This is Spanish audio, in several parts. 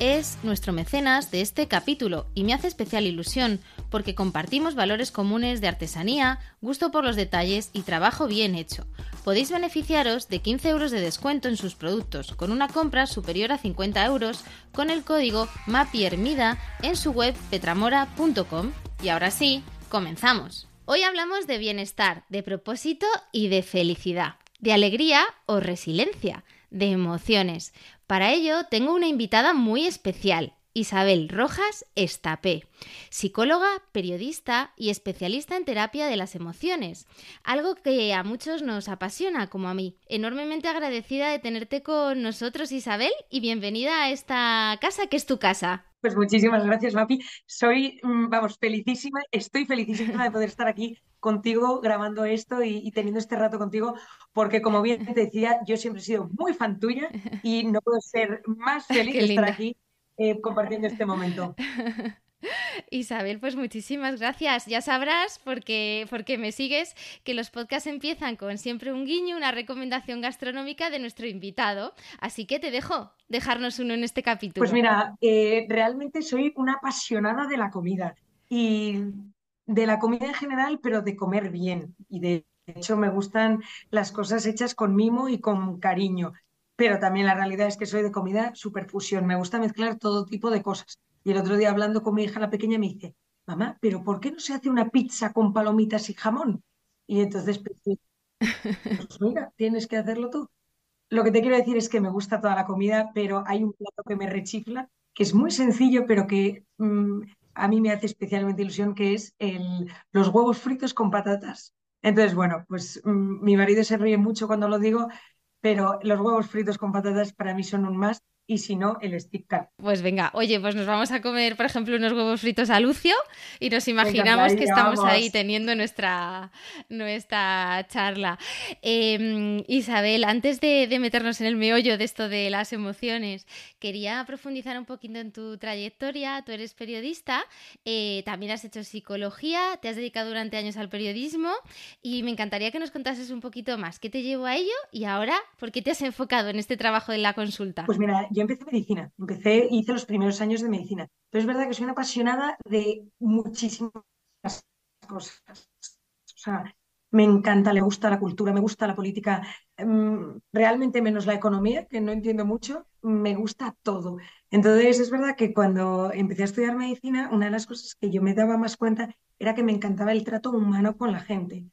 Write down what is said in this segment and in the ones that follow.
es nuestro mecenas de este capítulo y me hace especial ilusión porque compartimos valores comunes de artesanía, gusto por los detalles y trabajo bien hecho. Podéis beneficiaros de 15 euros de descuento en sus productos con una compra superior a 50 euros con el código MAPIERMIDA en su web petramora.com. Y ahora sí, comenzamos. Hoy hablamos de bienestar, de propósito y de felicidad, de alegría o resiliencia, de emociones. Para ello tengo una invitada muy especial, Isabel Rojas Estapé, psicóloga, periodista y especialista en terapia de las emociones, algo que a muchos nos apasiona, como a mí. Enormemente agradecida de tenerte con nosotros, Isabel, y bienvenida a esta casa que es tu casa. Pues muchísimas gracias, Mapi. Soy, mm, vamos, felicísima, estoy felicísima de poder estar aquí contigo grabando esto y, teniendo este rato contigo, porque como bien te decía, yo siempre he sido muy fan tuya y no puedo ser más feliz de estar aquí eh, compartiendo este momento. Isabel, pues muchísimas gracias. Ya sabrás, porque, porque me sigues, que los podcasts empiezan con siempre un guiño, una recomendación gastronómica de nuestro invitado. Así que te dejo dejarnos uno en este capítulo. Pues mira, eh, realmente soy una apasionada de la comida y de la comida en general, pero de comer bien. Y de hecho me gustan las cosas hechas con mimo y con cariño. Pero también la realidad es que soy de comida superfusión. Me gusta mezclar todo tipo de cosas. Y el otro día hablando con mi hija la pequeña me dice, mamá, pero ¿por qué no se hace una pizza con palomitas y jamón? Y entonces pensé, pues mira, tienes que hacerlo tú. Lo que te quiero decir es que me gusta toda la comida, pero hay un plato que me rechifla, que es muy sencillo, pero que mm, a mí me hace especialmente ilusión, que es el, los huevos fritos con patatas. Entonces, bueno, pues mm, mi marido se ríe mucho cuando lo digo, pero los huevos fritos con patatas para mí son un más y si no, el stick Pues venga, oye, pues nos vamos a comer, por ejemplo, unos huevos fritos a Lucio y nos imaginamos que estamos ahí teniendo nuestra, nuestra charla. Em, Isabel, antes de, meternos en el meollo de esto de las emociones, quería profundizar un poquito en tu trayectoria. Tú eres periodista, eh, también has hecho psicología, te has dedicado durante años al periodismo y me encantaría que nos contases un poquito más qué te llevó a ello y ahora, ¿por qué te has enfocado en este trabajo de la consulta? Pues mira, yo empecé medicina, empecé, hice los primeros años de medicina. Pero es verdad que soy una apasionada de muchísimas cosas. O sea, me encanta, le gusta la cultura, me gusta la política, mm, realmente menos la economía, que no entiendo mucho, me gusta todo. Entonces es verdad que cuando empecé a estudiar medicina, una de las cosas que yo me daba más cuenta era que me encantaba el trato humano con la gente.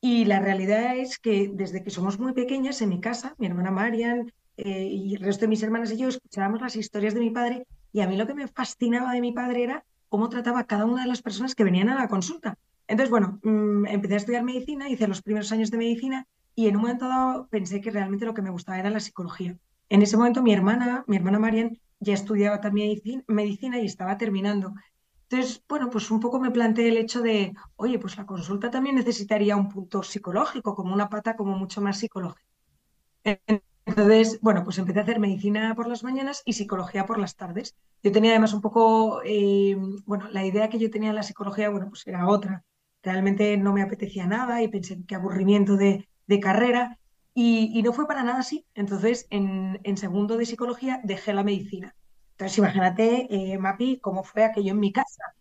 Y la realidad es que desde que somos muy pequeñas, en mi casa, mi hermana Marian, eh, y el resto de mis hermanas y yo escuchábamos las historias de mi padre y a mí lo que me fascinaba de mi padre era cómo trataba a cada una de las personas que venían a la consulta. Entonces, bueno, mm, empecé a estudiar medicina, hice los primeros años de medicina y en un momento dado pensé que realmente lo que me gustaba era la psicología. En ese momento mi hermana, mi hermana Marian, ya estudiaba también medicina y estaba terminando. Entonces, bueno, pues un poco me planteé el hecho de, oye, pues la consulta también necesitaría un punto psicológico, como una pata como mucho más psicológica. Entonces, bueno, pues empecé a hacer medicina por las mañanas y psicología por las tardes. Yo tenía además un poco, eh, bueno, la idea que yo tenía de la psicología, bueno, pues era otra. Realmente no me apetecía nada y pensé qué aburrimiento de, carrera y, no fue para nada así. Entonces, en, segundo de psicología dejé la medicina. Entonces, imagínate, eh, Mapi, cómo fue aquello en mi casa.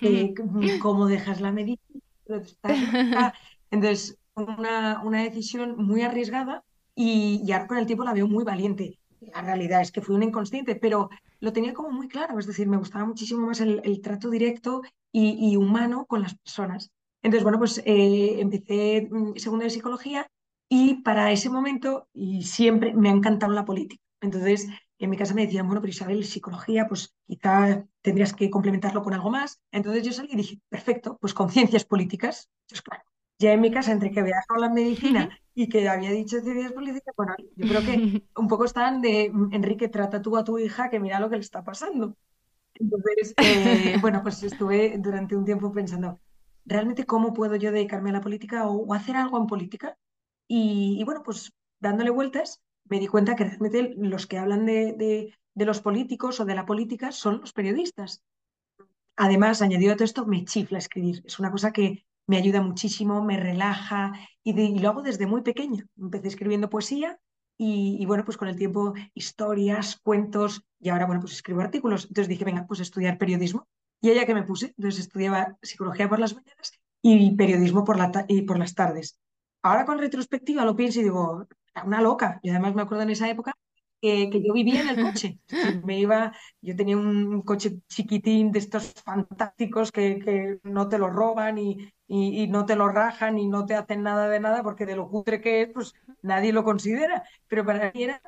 Eh, cómo dejas la medicina. Entonces, una, una decisión muy arriesgada y, ahora con el tiempo la veo muy valiente. La realidad es que fui un inconsciente, pero lo tenía como muy claro, es decir, me gustaba muchísimo más el, trato directo y, y, humano con las personas. Entonces, bueno, pues eh, empecé mm, segundo de psicología y para ese momento, y siempre me ha encantado la política. Entonces, en mi casa me decían, bueno, pero Isabel, psicología, pues quizá tendrías que complementarlo con algo más. Entonces yo salí y dije, perfecto, pues con ciencias políticas. Entonces, claro, ya en mi casa, entre que había dejado la medicina y que había dicho ciencias políticas, bueno, yo creo que un poco están de, Enrique, trata tú a tu hija que mira lo que le está pasando. Entonces, eh, bueno, pues estuve durante un tiempo pensando, ¿realmente cómo puedo yo dedicarme a la política o, hacer algo en política? Y, y, bueno, pues dándole vueltas, me di cuenta que realmente los que hablan de, de, de los políticos o de la política son los periodistas. Además, añadido a todo esto, me chifla escribir. Es una cosa que me ayuda muchísimo, me relaja y, y lo hago desde muy pequeña. Empecé escribiendo poesía y, y, bueno, pues con el tiempo historias, cuentos y ahora, bueno, pues escribo artículos. Entonces dije, venga, pues estudiar periodismo. Y allá que me puse, entonces estudiaba psicología por las mañanas y periodismo por, la y por las tardes. Ahora con retrospectiva lo pienso y digo, una loca. Y además me acuerdo en esa época que, que yo vivía en el coche. Me iba, yo tenía un coche chiquitín de estos fantásticos que, que no te lo roban y, y, y, no te lo rajan y no te hacen nada de nada porque de lo cutre que es, pues nadie lo considera. Pero para mí era,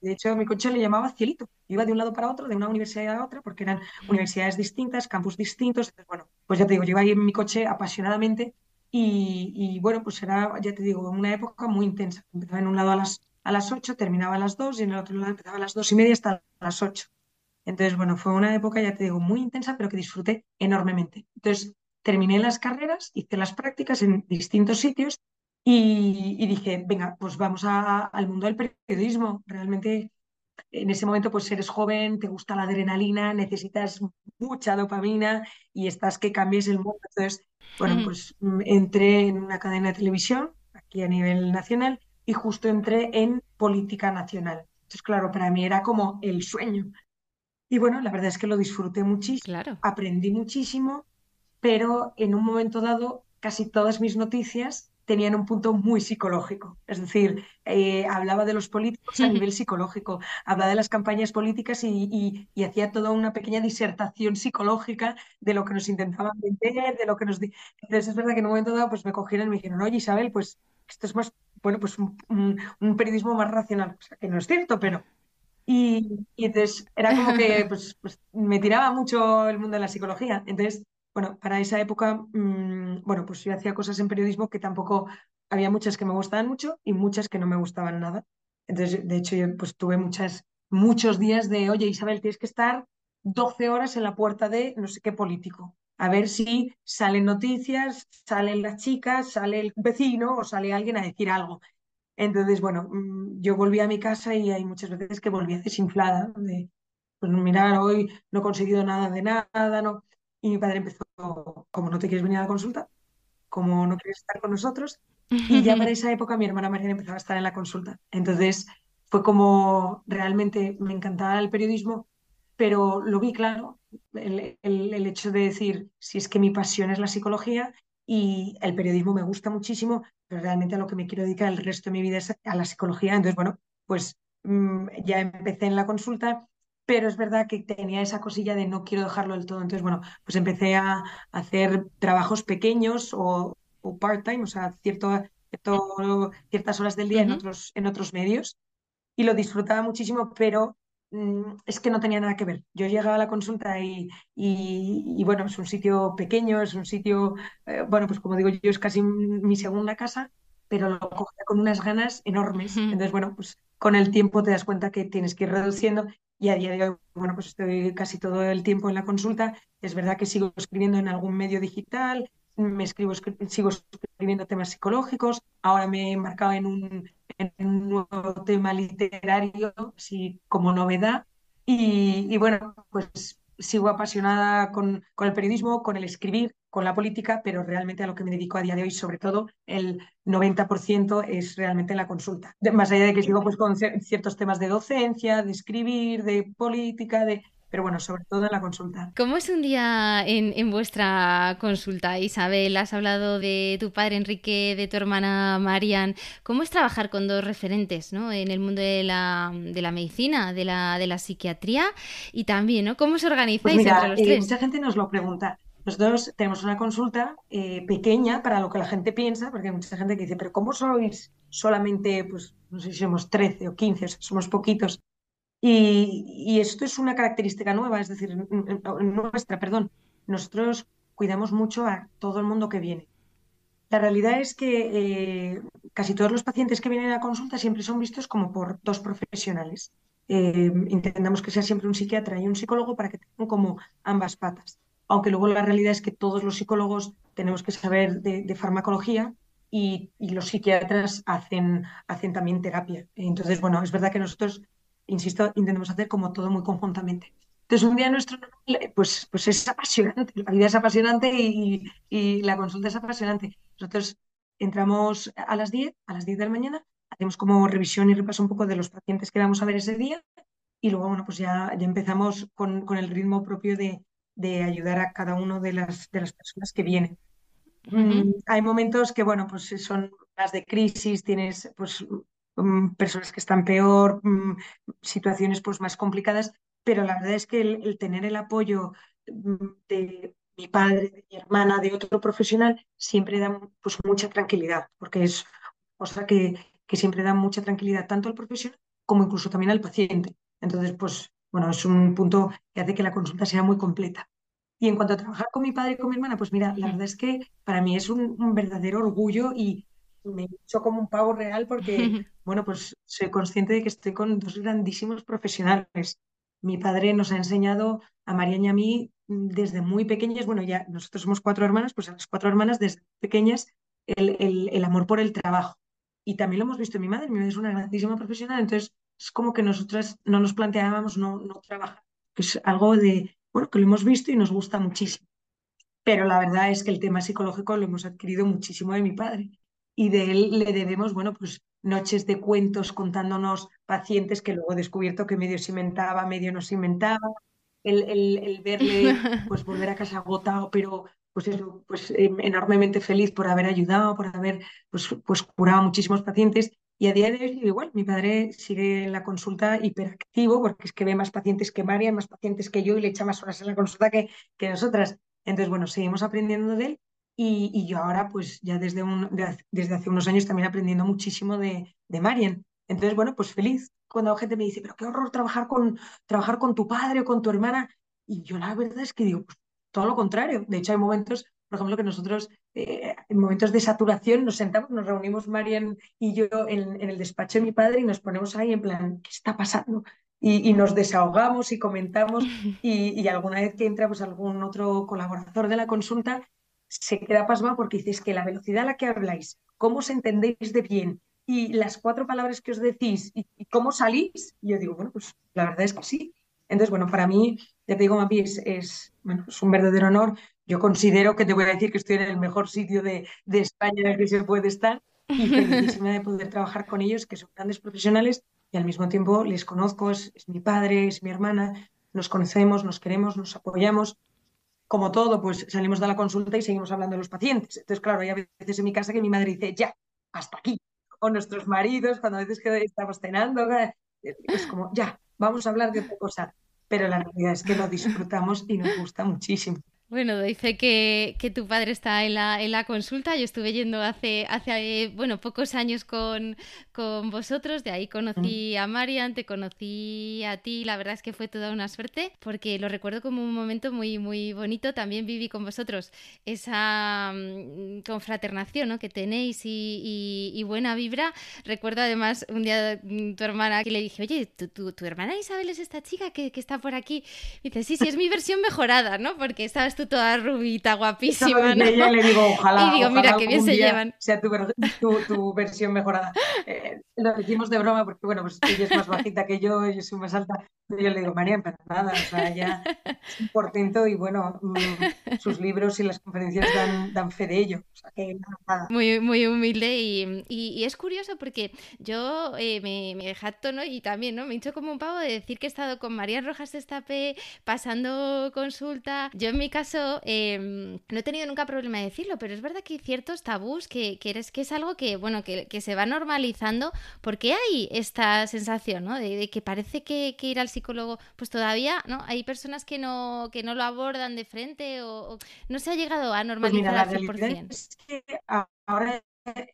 de hecho, mi coche le llamaba cielito. Iba de un lado para otro, de una universidad a otra, porque eran universidades distintas, campus distintos. Entonces, bueno, pues ya te digo, yo iba ahí en mi coche apasionadamente y, y, bueno, pues era, ya te digo, una época muy intensa. Empezaba en un lado a las, a las 8, terminaba a las 2 y en el otro lado empezaba a las 2 y media hasta las 8. Entonces, bueno, fue una época, ya te digo, muy intensa, pero que disfruté enormemente. Entonces, terminé las carreras, hice las prácticas en distintos sitios y, y dije, venga, pues vamos a, al mundo del periodismo. Realmente en ese momento pues eres joven, te gusta la adrenalina, necesitas mucha dopamina y estás que cambies el mundo. Entonces, bueno, mm. pues entré en una cadena de televisión aquí a nivel nacional y justo entré en política nacional. Entonces, claro, para mí era como el sueño. Y bueno, la verdad es que lo disfruté muchísimo, claro. aprendí muchísimo, pero en un momento dado casi todas mis noticias tenían un punto muy psicológico. Es decir, eh, hablaba de los políticos a nivel psicológico, hablaba de las campañas políticas y, y, y, hacía toda una pequeña disertación psicológica de lo que nos intentaban vender, de lo que nos... Entonces es verdad que en un momento dado pues me cogieron y me dijeron, oye Isabel, pues esto es más, bueno, pues un, un, un periodismo más racional. O sea, que no es cierto, pero... Y, y entonces era como que pues, pues me tiraba mucho el mundo de la psicología. Entonces bueno, para esa época, mmm, bueno, pues yo hacía cosas en periodismo que tampoco había muchas que me gustaban mucho y muchas que no me gustaban nada. Entonces, de hecho, yo pues tuve muchas, muchos días de, oye, Isabel, tienes que estar 12 horas en la puerta de no sé qué político, a ver si salen noticias, salen las chicas, sale el vecino o sale alguien a decir algo. Entonces, bueno, yo volví a mi casa y hay muchas veces que volví desinflada, de, pues mirar, hoy no he conseguido nada de nada, no. Y mi padre empezó, como no te quieres venir a la consulta, como no quieres estar con nosotros. Y ya para esa época mi hermana Mariana empezaba a estar en la consulta. Entonces fue como realmente me encantaba el periodismo, pero lo vi claro, el, el, el hecho de decir, si es que mi pasión es la psicología y el periodismo me gusta muchísimo, pero realmente a lo que me quiero dedicar el resto de mi vida es a la psicología. Entonces, bueno, pues mmm, ya empecé en la consulta pero es verdad que tenía esa cosilla de no quiero dejarlo del todo. Entonces, bueno, pues empecé a hacer trabajos pequeños o, o part-time, o sea, cierto, cierto, ciertas horas del día uh -huh. en, otros, en otros medios y lo disfrutaba muchísimo, pero es que no tenía nada que ver. Yo llegaba a la consulta y, y, y bueno, es un sitio pequeño, es un sitio, eh, bueno, pues como digo yo, es casi mi segunda casa, pero lo cogía con unas ganas enormes. Entonces, bueno, pues con el tiempo te das cuenta que tienes que ir reduciendo y a día de hoy, bueno, pues estoy casi todo el tiempo en la consulta. Es verdad que sigo escribiendo en algún medio digital, me escribo, sigo escribiendo temas psicológicos, ahora me he embarcado en un, en un nuevo tema literario, sí, como novedad. Y, bueno, pues sigo apasionada con, con, el periodismo, con el escribir, con la política, pero realmente a lo que me dedico a día de hoy, sobre todo el 90% es realmente la consulta. Más allá de que sigo pues, con ciertos temas de docencia, de escribir, de política, de, pero bueno, sobre todo en la consulta. ¿Cómo es un día en, vuestra consulta, Isabel? Has hablado de tu padre Enrique, de tu hermana Marian. ¿Cómo es trabajar con dos referentes ¿no? en el mundo de la, de la medicina, de la, de la psiquiatría y también, ¿no? ¿Cómo os organizáis pues entre los eh, tres? Mucha gente nos lo pregunta. Nosotros tenemos una consulta eh, pequeña para lo que la gente piensa, porque hay mucha gente que dice, pero ¿cómo sois solamente, pues no sé si somos 13 o 15, somos poquitos? Y, esto es una característica nueva, es decir, nuestra, perdón. Nosotros cuidamos mucho a todo el mundo que viene. La realidad es que eh, casi todos los pacientes que vienen a consulta siempre son vistos como por dos profesionales. Eh, intentamos que sea siempre un psiquiatra y un psicólogo para que tengan como ambas patas. Aunque luego la realidad es que todos los psicólogos tenemos que saber de, farmacología y, y, los psiquiatras hacen, hacen también terapia. Entonces, bueno, es verdad que nosotros insisto, intentamos hacer como todo muy conjuntamente. Entonces, un día nuestro pues, pues es apasionante, la vida es apasionante y, la consulta es apasionante. Nosotros entramos a las 10, a las 10 de la mañana, hacemos como revisión y repaso un poco de los pacientes que vamos a ver ese día y luego, bueno, pues ya, ya empezamos con, con el ritmo propio de, de, ayudar a cada una de las, de las personas que vienen. Mm, hay momentos que, bueno, pues son más de crisis, tienes pues personas que están peor, mm, situaciones pues más complicadas, pero la verdad es que el, tener el apoyo mm, de mi padre, de mi hermana, de otro profesional, siempre da pues mucha tranquilidad, porque es cosa que, que siempre da mucha tranquilidad tanto al profesional como incluso también al paciente. Entonces, pues bueno, es un punto que hace que la consulta sea muy completa. Y en cuanto a trabajar con mi padre y con mi hermana, pues mira, la verdad es que para mí es un, un verdadero orgullo y, me hecho como un pavo real porque, bueno, pues soy consciente de que estoy con dos grandísimos profesionales. Mi padre nos ha enseñado a María y a mí desde muy pequeñas, bueno, ya nosotros somos cuatro hermanas, pues a las cuatro hermanas desde pequeñas el, el, amor por el trabajo. Y también lo hemos visto en mi madre, mi madre es una grandísima profesional, entonces es como que nosotras no nos planteábamos no, no trabajar, que es algo de, bueno, que lo hemos visto y nos gusta muchísimo. Pero la verdad es que el tema psicológico lo hemos adquirido muchísimo de mi padre y de él le debemos, bueno, pues noches de cuentos contándonos pacientes que luego he descubierto que medio se inventaba, medio no se inventaba, el, el, verle pues volver a casa agotado, pero pues eso, pues em, enormemente feliz por haber ayudado, por haber pues, pues curado a muchísimos pacientes. Y a día de hoy igual, mi padre sigue en la consulta hiperactivo porque es que ve más pacientes que María, más pacientes que yo y le echa más horas en la consulta que, que nosotras. Entonces, bueno, seguimos aprendiendo de él y, yo ahora, pues ya desde, un, desde hace unos años también aprendiendo muchísimo de, de Marian. Entonces, bueno, pues feliz cuando la gente me dice, pero qué horror trabajar con, trabajar con tu padre o con tu hermana. Y yo la verdad es que digo, pues todo lo contrario. De hecho, hay momentos, por ejemplo, que nosotros eh, en momentos de saturación nos sentamos, nos reunimos Marian y yo en, el despacho de mi padre y nos ponemos ahí en plan, ¿qué está pasando? Y, nos desahogamos y comentamos y, y, alguna vez que entra pues algún otro colaborador de la consulta se queda pasmado porque dices que la velocidad a la que habláis, cómo os entendéis de bien y las cuatro palabras que os decís y, cómo salís, yo digo, bueno, pues la verdad es que sí. Entonces, bueno, para mí, ya te digo, Mapi, es, es, bueno, es un verdadero honor. Yo considero que te voy a decir que estoy en el mejor sitio de, de España en el que se puede estar y felicísima de poder trabajar con ellos, que son grandes profesionales y al mismo tiempo les conozco, es mi padre, es mi hermana, nos conocemos, nos queremos, nos apoyamos como todo, pues salimos de la consulta y seguimos hablando de los pacientes. Entonces, claro, hay veces en mi casa que mi madre dice, ya, hasta aquí. O nuestros maridos, cuando a veces que estamos cenando, es como, ya, vamos a hablar de otra cosa. Pero la realidad es que lo disfrutamos y nos gusta muchísimo. Bueno, dice que, que, tu padre está en la, en la consulta. Yo estuve yendo hace, hace bueno, pocos años con, con vosotros. De ahí conocí a Marian, te conocí a ti. La verdad es que fue toda una suerte porque lo recuerdo como un momento muy, muy bonito. También viví con vosotros esa mm, confraternación ¿no? que tenéis y, y, buena vibra. Recuerdo además un día mm, tu hermana que le dije, oye, tu, tu, hermana Isabel es esta chica que, que está por aquí. Y dice, sí, sí, es mi versión mejorada, ¿no? Porque estabas tú toda rubita, guapísima. ¿no? Y le digo, ojalá. Y digo, mira, qué bien se llevan. Sea tu, tu, versión mejorada. Eh, lo decimos de broma porque, bueno, pues ella es más bajita que yo, yo soy más alta. Yo le digo, María, pero nada, o sea, ya es un portento y, bueno, mm, sus libros y las conferencias dan, dan fe de ello. O sea, que nada. Muy, muy humilde y, y, es curioso porque yo eh, me, me jacto, ¿no? Y también, ¿no? Me he hecho como un pavo de decir que he estado con María Rojas Destape pasando consulta. Yo en mi caso em, no he tenido nunca problema de decirlo, pero es verdad que hay ciertos tabús que, que, eres, que es algo que, bueno, que, que, se va normalizando porque hay esta sensación, ¿no? De, que parece que, ir al psicólogo, pues todavía, ¿no? Hay personas que no, que no lo abordan de frente o, no se ha llegado a pues normalizar al 100%. Es que ahora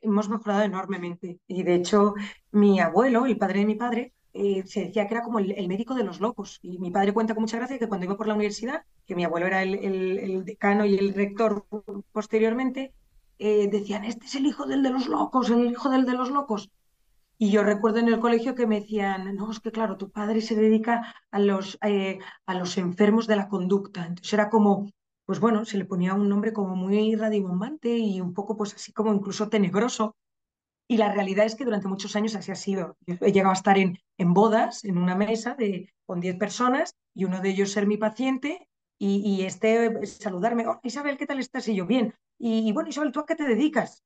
hemos mejorado enormemente y de hecho mi abuelo, el padre de mi padre, eh, se decía que era como el, médico de los locos. Y mi padre cuenta con mucha gracia que cuando iba por la universidad, que mi abuelo era el, decano y el rector posteriormente, eh, decían, este es el hijo del de los locos, el hijo del de los locos. Y yo recuerdo en el colegio que me decían, no, es que claro, tu padre se dedica a los, eh, a los enfermos de la conducta. Entonces era como, pues bueno, se le ponía un nombre como muy radibombante y un poco pues así como incluso tenebroso. Y la realidad es que durante muchos años así ha sido. Yo he llegado a estar en, en bodas, en una mesa de, con 10 personas, y uno de ellos ser mi paciente, y, y este saludarme, oh, Isabel, ¿qué tal estás? Y yo, bien. Y, bueno, Isabel, ¿tú a qué te dedicas?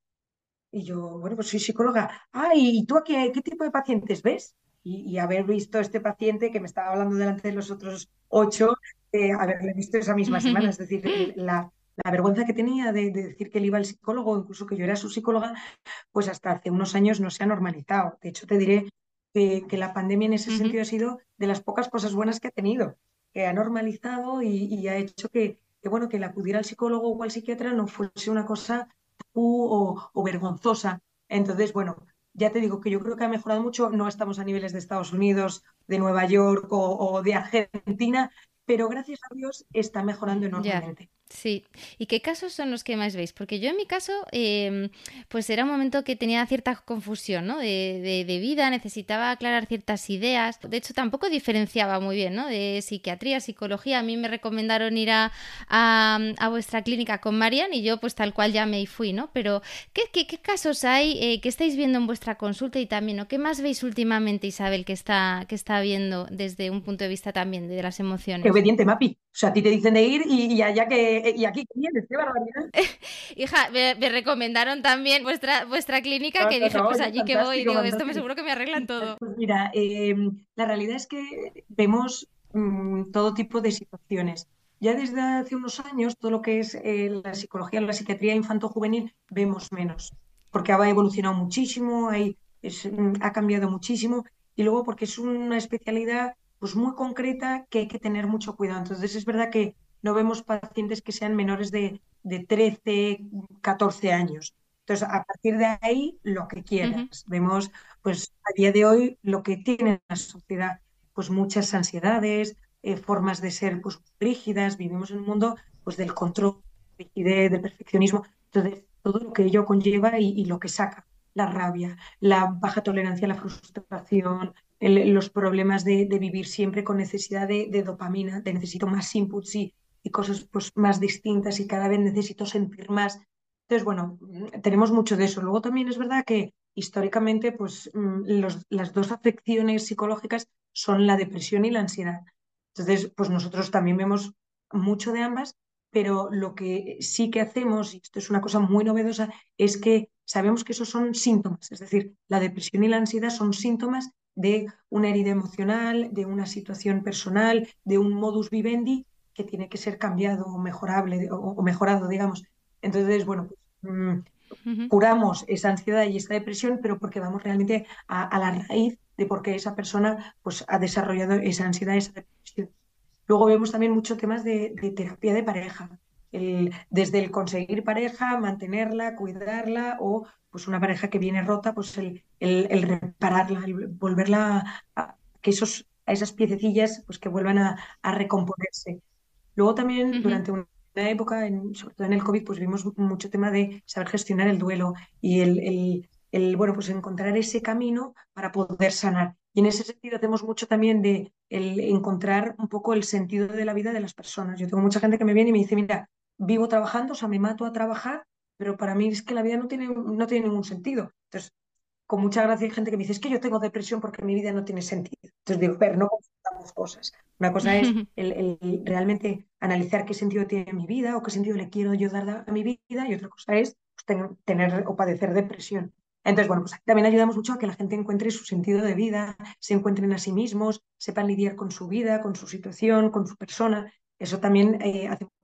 Y yo, bueno, pues soy psicóloga. Ah, ¿y tú a qué, qué tipo de pacientes ves? Y, haber visto este paciente que me estaba hablando delante de los otros ocho, eh, haberle visto esa misma semana. Es decir, la, la vergüenza que tenía de, decir que él iba al psicólogo, incluso que yo era su psicóloga, pues hasta hace unos años no se ha normalizado. De hecho, te diré que, la pandemia en ese sentido ha sido de las pocas cosas buenas que ha tenido, que ha normalizado y, ha hecho que, bueno, que el acudir al psicólogo o al psiquiatra no fuese una cosa o, o vergonzosa. Entonces, bueno, ya te digo que yo creo que ha mejorado mucho. No estamos a niveles de Estados Unidos, de Nueva York o, de Argentina, pero gracias a Dios está mejorando enormemente. Sí, ¿y qué casos son los que más veis? Porque yo en mi caso, em, pues era un momento que tenía cierta confusión, ¿no? De, de, vida, necesitaba aclarar ciertas ideas. De hecho, tampoco diferenciaba muy bien, ¿no? De psiquiatría, psicología. A mí me recomendaron ir a, a, vuestra clínica con Marian y yo pues tal cual ya me fui, ¿no? Pero, ¿qué, qué, qué casos hay eh, que estáis viendo en vuestra consulta y también, ¿no? ¿Qué más veis últimamente, Isabel, que está, que está viendo desde un punto de vista también de, las emociones? Obediente, Mapi. O sea, a ti te dicen de ir y, y allá que eh, y aquí vienes, qué barbaridad. Hija, me, recomendaron también vuestra, vuestra clínica, que dije, pues allí que voy, digo, esto me seguro que me arreglan todo. Pues mira, em, la realidad es que vemos mm, todo tipo de situaciones. Ya desde hace unos años, todo lo que es eh, la psicología, la psiquiatría infanto-juvenil, vemos menos, porque ha evolucionado muchísimo, hay, mm, ha cambiado muchísimo, y luego porque es una especialidad pues muy concreta que hay que tener mucho cuidado. Entonces es verdad que no vemos pacientes que sean menores de, de 13, 14 años. Entonces, a partir de ahí, lo que quieras. Vemos, pues, a día de hoy, lo que tiene la sociedad, pues, muchas ansiedades, eh, formas de ser, pues, rígidas. Vivimos en un mundo, pues, del control, rigidez, del perfeccionismo. Entonces, todo lo que ello conlleva y, lo que saca, la rabia, la baja tolerancia a la frustración, los problemas de, vivir siempre con necesidad de, dopamina, de necesito más inputs y, y cosas pues, más distintas y cada vez necesito sentir más. Entonces, bueno, tenemos mucho de eso. Luego también es verdad que históricamente pues, mm, las dos afecciones psicológicas son la depresión y la ansiedad. Entonces, pues nosotros también vemos mucho de ambas, pero lo que sí que hacemos, y esto es una cosa muy novedosa, es que sabemos que esos son síntomas, es decir, la depresión y la ansiedad son síntomas de una herida emocional, de una situación personal, de un modus vivendi que tiene que ser cambiado o mejorable o, mejorado, digamos. Entonces, bueno, pues, mm, curamos esa ansiedad y esa depresión, pero porque vamos realmente a, la raíz de por qué esa persona pues, ha desarrollado esa ansiedad, esa depresión. Luego vemos también muchos temas de, terapia de pareja, el, desde el conseguir pareja, mantenerla, cuidarla o pues una pareja que viene rota, pues el, el, repararla, el volverla a, que esos, a esas piececillas pues que vuelvan a, a recomponerse. Luego también durante una época, en, sobre todo en el COVID, pues vimos mucho tema de saber gestionar el duelo y el, el, el, bueno, pues encontrar ese camino para poder sanar. Y en ese sentido hacemos mucho también de el encontrar un poco el sentido de la vida de las personas. Yo tengo mucha gente que me viene y me dice, mira, vivo trabajando, o sea, me mato a trabajar, pero para mí es que la vida no tiene, no tiene ningún sentido. Entonces, con mucha gracia hay gente que me dice, es que yo tengo depresión porque mi vida no tiene sentido. Entonces digo, pero no confundamos cosas. Una cosa es el, realmente analizar qué sentido tiene mi vida o qué sentido le quiero yo dar a mi vida y otra cosa es pues, tener o padecer depresión. Entonces, bueno, pues también ayudamos mucho a que la gente encuentre su sentido de vida, se encuentren a sí mismos, sepan lidiar con su vida, con su situación, con su persona. Eso también eh, mucho.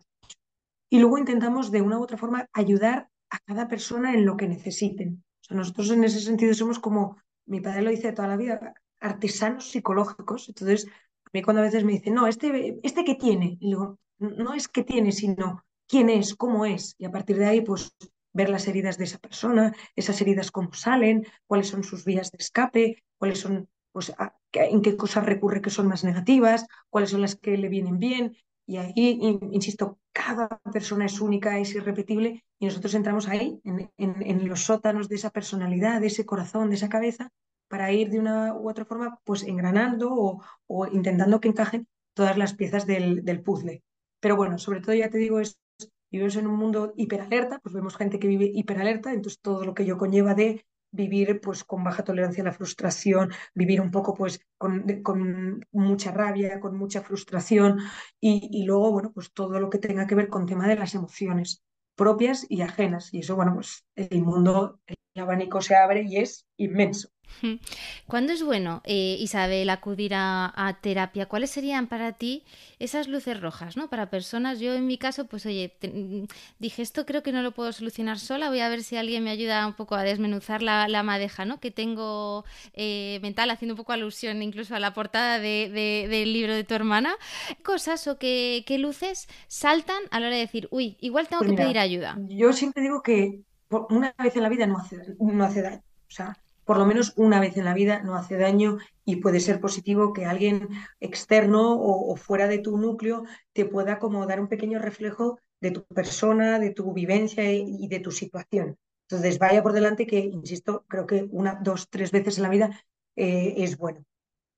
Y luego intentamos de una u otra forma ayudar a cada persona en lo que necesiten. Nosotros en ese sentido somos como, mi padre lo dice toda la vida, artesanos psicológicos. Entonces, a mí cuando a veces me dicen, no, este, este que tiene, y no es que tiene, sino quién es, cómo es. Y a partir de ahí, pues ver las heridas de esa persona, esas heridas cómo salen, cuáles son sus vías de escape, cuáles son, pues, en qué cosas recurre que son más negativas, cuáles son las que le vienen bien. Y ahí, insisto, cada persona es única, es irrepetible, y nosotros entramos ahí, en, los sótanos de esa personalidad, de ese corazón, de esa cabeza, para ir de una u otra forma, pues engranando o, intentando que encajen todas las piezas del, puzzle. Pero bueno, sobre todo ya te digo, vivimos en un mundo hiperalerta, pues vemos gente que vive hiperalerta, entonces todo lo que yo conlleva de vivir pues con baja tolerancia a la frustración, vivir un poco pues con, con mucha rabia, con mucha frustración y, y, luego, bueno, pues todo lo que tenga que ver con tema de las emociones propias y ajenas. Y eso, bueno, pues el mundo, el abanico se abre y es inmenso. ¿Cuándo es bueno, eh, Isabel, acudir a, terapia? ¿Cuáles serían para ti esas luces rojas, ¿no? Para personas, yo en mi caso, pues oye, mm, dije, esto creo que no lo puedo solucionar sola, voy a ver si alguien me ayuda un poco a desmenuzar la, madeja, ¿no? Que tengo eh, mental, haciendo un poco alusión incluso a la portada del libro de tu hermana. Cosas o qué luces saltan a la hora de decir, uy, igual tengo pues que pedir ayuda. Yo siempre digo que una vez en la vida no hace, no hace daño. O sea, por lo menos una vez en la vida no hace daño y puede ser positivo que alguien externo o, fuera de tu núcleo te pueda como dar un pequeño reflejo de tu persona, de tu vivencia y, de tu situación. Entonces, vaya por delante que, insisto, creo que una, dos, tres veces en la vida eh, es bueno.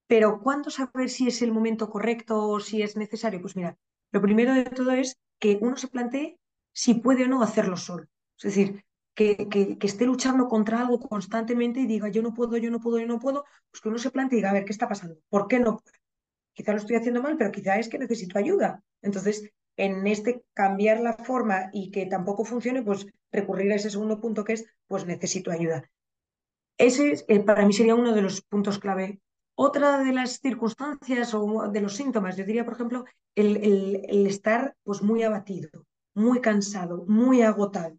Pero ¿cuándo saber si es el momento correcto o si es necesario? Pues mira, lo primero de todo es que uno se plantee si puede o no hacerlo solo. Es decir, que, esté luchando contra algo constantemente y diga yo no puedo, yo no puedo, yo no puedo, pues que uno se plantee y diga, a ver, ¿qué está pasando? ¿Por qué no puedo? Quizá lo estoy haciendo mal, pero quizá es que necesito ayuda. Entonces, en este cambiar la forma y que tampoco funcione, pues recurrir a ese segundo punto que es, pues necesito ayuda. Ese eh, para mí sería uno de los puntos clave. Otra de las circunstancias o de los síntomas, yo diría, por ejemplo, el, el estar pues muy abatido, muy cansado, muy agotado.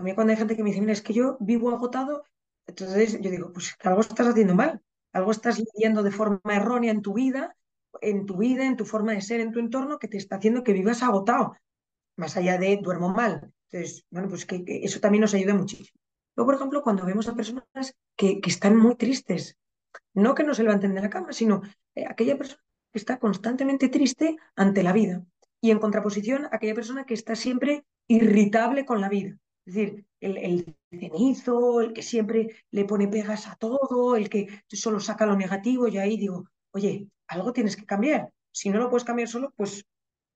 A mí cuando hay gente que me dice, mira, es que yo vivo agotado, entonces yo digo, pues algo estás haciendo mal, algo estás viviendo de forma errónea en tu vida, en tu vida, en tu forma de ser, en tu entorno, que te está haciendo que vivas agotado, más allá de duermo mal. Entonces, bueno, pues que, eso también nos ayuda muchísimo. Luego, por ejemplo, cuando vemos a personas que, están muy tristes, no que no se levanten de la cama, sino eh, aquella persona que está constantemente triste ante la vida. Y en contraposición, aquella persona que está siempre irritable con la vida. Es decir, el, cenizo, el que siempre le pone pegas a todo, el que solo saca lo negativo, y ahí digo, oye, algo tienes que cambiar. Si no lo puedes cambiar solo, pues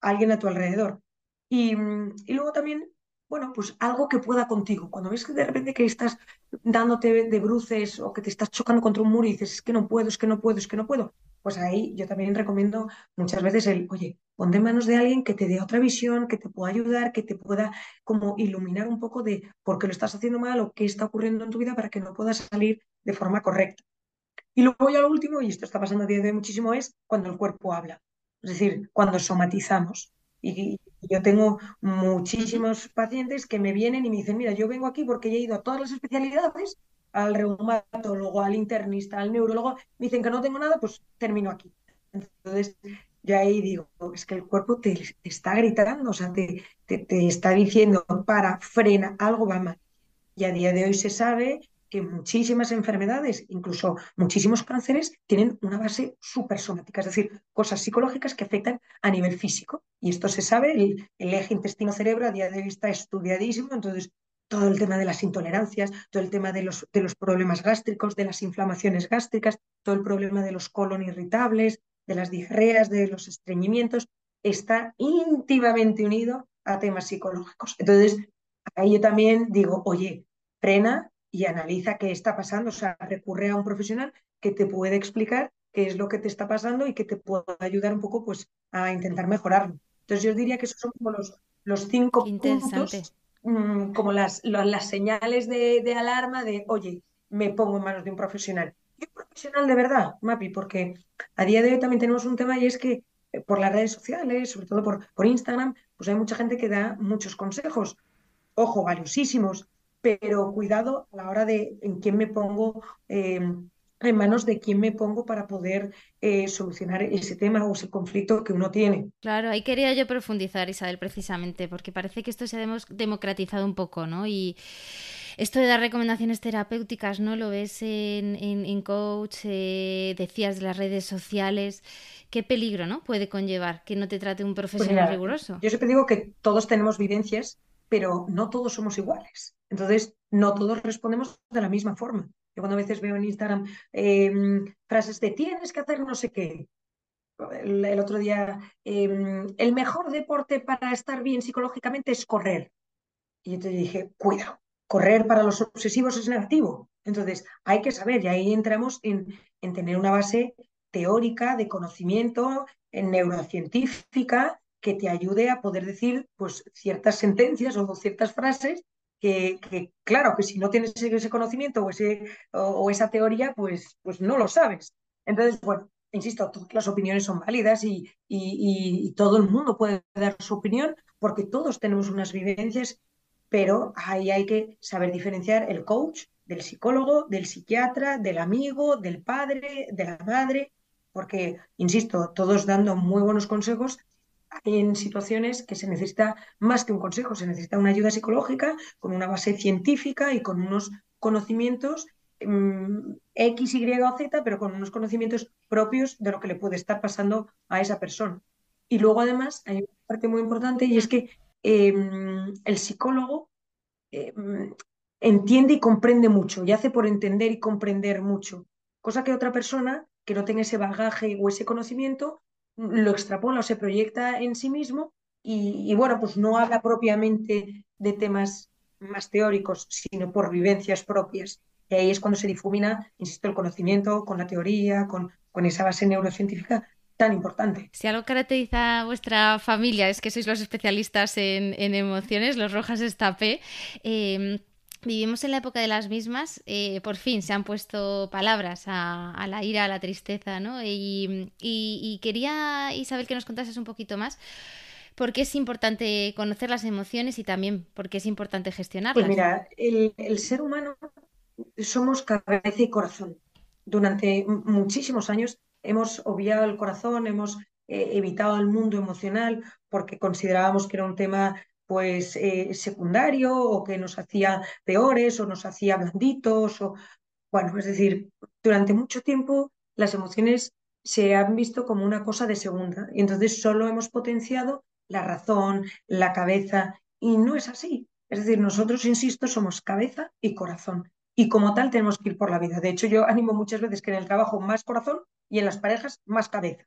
alguien a tu alrededor. Y, luego también, bueno, pues algo que pueda contigo. Cuando ves que de repente que estás dándote de bruces o que te estás chocando contra un muro y dices, es que no puedo, es que no puedo, es que no puedo, pues ahí yo también recomiendo muchas veces el, oye, ponte en manos de alguien que te dé otra visión, que te pueda ayudar, que te pueda como iluminar un poco de por qué lo estás haciendo mal o qué está ocurriendo en tu vida para que no puedas salir de forma correcta. Y luego ya lo último, y esto está pasando a día de hoy muchísimo, es cuando el cuerpo habla, es decir, cuando somatizamos. Y, yo tengo muchísimos pacientes que me vienen y me dicen, mira, yo vengo aquí porque he ido a todas las especialidades al reumatólogo, al internista, al neurólogo, me dicen que no tengo nada, pues termino aquí. Entonces, yo ahí digo, es que el cuerpo te, está gritando, o sea, te, te, está diciendo, para, frena, algo va mal. Y a día de hoy se sabe que muchísimas enfermedades, incluso muchísimos cánceres, tienen una base supersomática, es decir, cosas psicológicas que afectan a nivel físico. Y esto se sabe, el, eje intestino-cerebro a día de hoy está estudiadísimo, entonces todo el tema de las intolerancias, todo el tema de los, de los problemas gástricos, de las inflamaciones gástricas, todo el problema de los colon irritables, de las diarreas, de los estreñimientos, está íntimamente unido a temas psicológicos. Entonces, ahí yo también digo, oye, frena y analiza qué está pasando, o sea, recurre a un profesional que te puede explicar qué es lo que te está pasando y que te pueda ayudar un poco pues, a intentar mejorarlo. Entonces yo diría que esos son como los, los cinco puntos, mm, como las, las, señales de, de, alarma de, oye, me pongo en manos de un profesional. Y un profesional de verdad, Mapi, porque a día de hoy también tenemos un tema y es que eh, por las redes sociales, sobre todo por, por Instagram, pues hay mucha gente que da muchos consejos, ojo, valiosísimos, pero cuidado a la hora de en quién me pongo, eh, en manos de quién me pongo para poder eh, solucionar ese tema o ese conflicto que uno tiene. Claro, ahí quería yo profundizar, Isabel, precisamente, porque parece que esto se ha democratizado un poco, ¿no? Y esto de dar recomendaciones terapéuticas, ¿no? Lo ves en, en, coach, eh, decías de las redes sociales. ¿Qué peligro, ¿no? Puede conllevar que no te trate un pues profesional riguroso. Yo siempre digo que todos tenemos vivencias, pero no todos somos iguales. Entonces, no todos respondemos de la misma forma. Yo cuando a veces veo en Instagram em, frases de tienes que hacer no sé qué. El, otro día, em, el mejor deporte para estar bien psicológicamente es correr. Y te dije, cuidado, correr para los obsesivos es negativo. Entonces, hay que saber, y ahí entramos en, en tener una base teórica de conocimiento, en neurocientífica, que te ayude a poder decir pues, ciertas sentencias o ciertas frases que, claro, que si no tienes ese conocimiento o, esa teoría, pues, pues no lo sabes. Entonces, bueno, insisto, todas las opiniones son válidas y, y, todo el mundo puede dar su opinión porque todos tenemos unas vivencias, pero ahí hay que saber diferenciar el coach del psicólogo, del psiquiatra, del amigo, del padre, de la madre, porque, insisto, todos dando muy buenos consejos, en situaciones que se necesita más que un consejo, se necesita una ayuda psicológica con una base científica y con unos conocimientos mm, X, Y o Z, pero con unos conocimientos propios de lo que le puede estar pasando a esa persona. Y luego además hay una parte muy importante y es que em, el psicólogo em, entiende y comprende mucho y hace por entender y comprender mucho, cosa que otra persona que no tenga ese bagaje o ese conocimiento lo extrapola o se proyecta en sí mismo y, bueno, pues no habla propiamente de temas más teóricos, sino por vivencias propias. Y ahí es cuando se difumina, insisto, el conocimiento con la teoría, con, con esa base neurocientífica tan importante. Si algo caracteriza a vuestra familia es que sois los especialistas en, emociones, los Rojas Estapé, eh, Vivimos en la época de las mismas, eh, por fin se han puesto palabras a, la ira, a la tristeza, ¿no? Y, quería, Isabel, que nos contases un poquito más por qué es importante conocer las emociones y también por qué es importante gestionarlas. Pues mira, el, ser humano somos cabeza y corazón. Durante muchísimos años hemos obviado el corazón, hemos eh, evitado el mundo emocional porque considerábamos que era un tema pues eh, secundario o que nos hacía peores o nos hacía blanditos o bueno, es decir, durante mucho tiempo las emociones se han visto como una cosa de segunda y entonces solo hemos potenciado la razón, la cabeza y no es así. Es decir, nosotros, insisto, somos cabeza y corazón y como tal tenemos que ir por la vida. De hecho, yo animo muchas veces que en el trabajo más corazón y en las parejas más cabeza,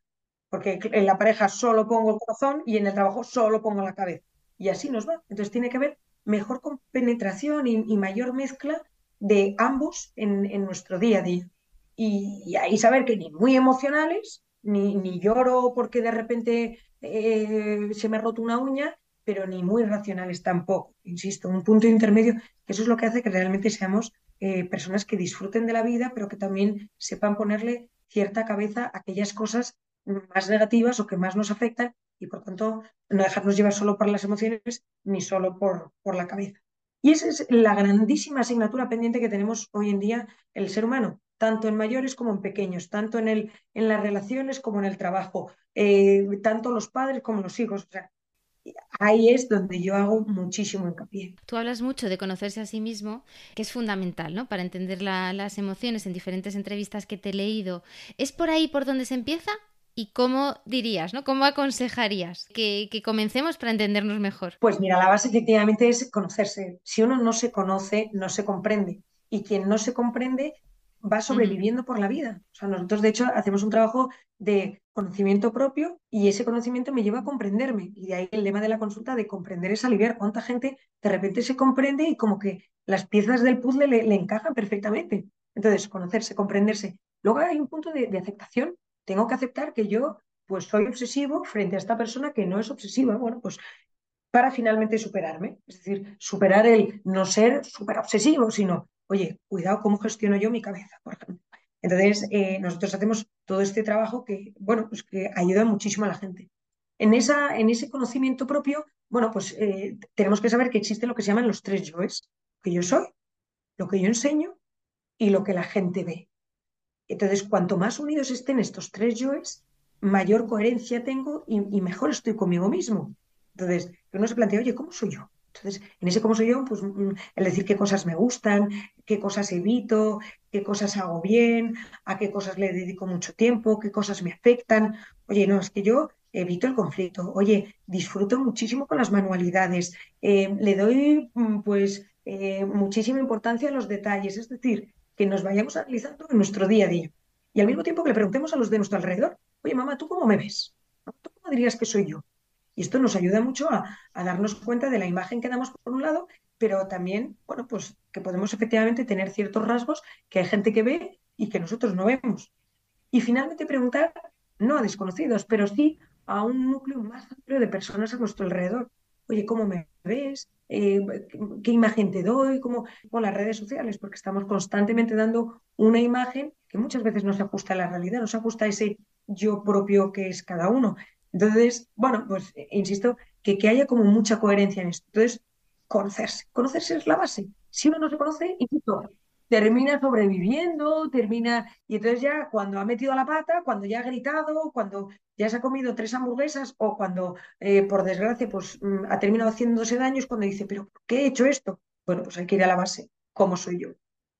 porque en la pareja solo pongo el corazón y en el trabajo solo pongo la cabeza y así nos va. Entonces tiene que haber mejor penetración y, mayor mezcla de ambos en, nuestro día a día. Y, ahí saber que ni muy emocionales, ni, lloro porque de repente eh, se me ha roto una uña, pero ni muy racionales tampoco. Insisto, un punto intermedio, que eso es lo que hace que realmente seamos eh, personas que disfruten de la vida, pero que también sepan ponerle cierta cabeza a aquellas cosas más negativas o que más nos afectan y por tanto no dejarnos llevar solo por las emociones ni solo por, por la cabeza. Y esa es la grandísima asignatura pendiente que tenemos hoy en día el ser humano, tanto en mayores como en pequeños, tanto en, el, en las relaciones como en el trabajo, eh, tanto los padres como los hijos. O sea, ahí es donde yo hago muchísimo hincapié. Tú hablas mucho de conocerse a sí mismo, que es fundamental, ¿no? Para entender las emociones en diferentes entrevistas que te he leído. ¿Es por ahí por donde se empieza ¿Y cómo dirías, ¿no? ¿Cómo aconsejarías que, que, comencemos para entendernos mejor? Pues mira, la base efectivamente es conocerse. Si uno no se conoce, no se comprende. Y quien no se comprende va sobreviviendo por la vida. O sea, nosotros de hecho hacemos un trabajo de conocimiento propio y ese conocimiento me lleva a comprenderme. Y de ahí el lema de la consulta de comprender es aliviar. ¿Cuánta gente de repente se comprende y como que las piezas del puzzle le, encajan perfectamente? Entonces, conocerse, comprenderse. Luego hay un punto de, aceptación. Tengo que aceptar que yo pues soy obsesivo frente a esta persona que no es obsesiva. Bueno, pues para finalmente superarme. Es decir, superar el no ser súper obsesivo, sino oye, cuidado cómo gestiono yo mi cabeza, por ejemplo. Entonces, eh, nosotros hacemos todo este trabajo que, bueno, pues ayuda muchísimo a la gente. En, esa, en ese conocimiento propio, bueno, pues eh, tenemos que saber que existe lo que se llaman los tres yoes, lo que yo soy, lo que yo enseño y lo que la gente ve. Entonces, cuanto más unidos estén estos tres yoes, mayor coherencia tengo y, mejor estoy conmigo mismo. Entonces, uno se plantea, oye, ¿cómo soy yo? Entonces, en ese cómo soy yo, pues mm, el decir qué cosas me gustan, qué cosas evito, qué cosas hago bien, a qué cosas le dedico mucho tiempo, qué cosas me afectan. Oye, no, es que yo evito el conflicto. Oye, disfruto muchísimo con las manualidades. Eh, le doy, mm, pues, eh, muchísima importancia a los detalles. Es decir, que nos vayamos analizando en nuestro día a día. Y al mismo tiempo que le preguntemos a los de nuestro alrededor, oye, mamá, ¿tú cómo me ves? ¿Tú cómo dirías que soy yo? Y esto nos ayuda mucho a, darnos cuenta de la imagen que damos por un lado, pero también, bueno, pues que podemos efectivamente tener ciertos rasgos que hay gente que ve y que nosotros no vemos. Y finalmente preguntar, no a desconocidos, pero sí a un núcleo más amplio de personas a nuestro alrededor. Oye, ¿cómo me ves? Eh, ¿Qué imagen te doy? ¿Cómo? Con las redes sociales, porque estamos constantemente dando una imagen que muchas veces no se ajusta a la realidad, no se ajusta a ese yo propio que es cada uno. Entonces, bueno, pues eh, insisto, que, que haya como mucha coherencia en esto. Entonces, conocerse. Conocerse es la base. Si uno no se conoce, insisto, termina sobreviviendo, termina. Y entonces ya cuando ha metido la pata, cuando ya ha gritado, cuando ya se ha comido tres hamburguesas o cuando, eh, por desgracia, pues mm, ha terminado haciéndose daños, cuando dice, ¿pero qué he hecho esto? Bueno, pues hay que ir a la base. ¿Cómo soy yo?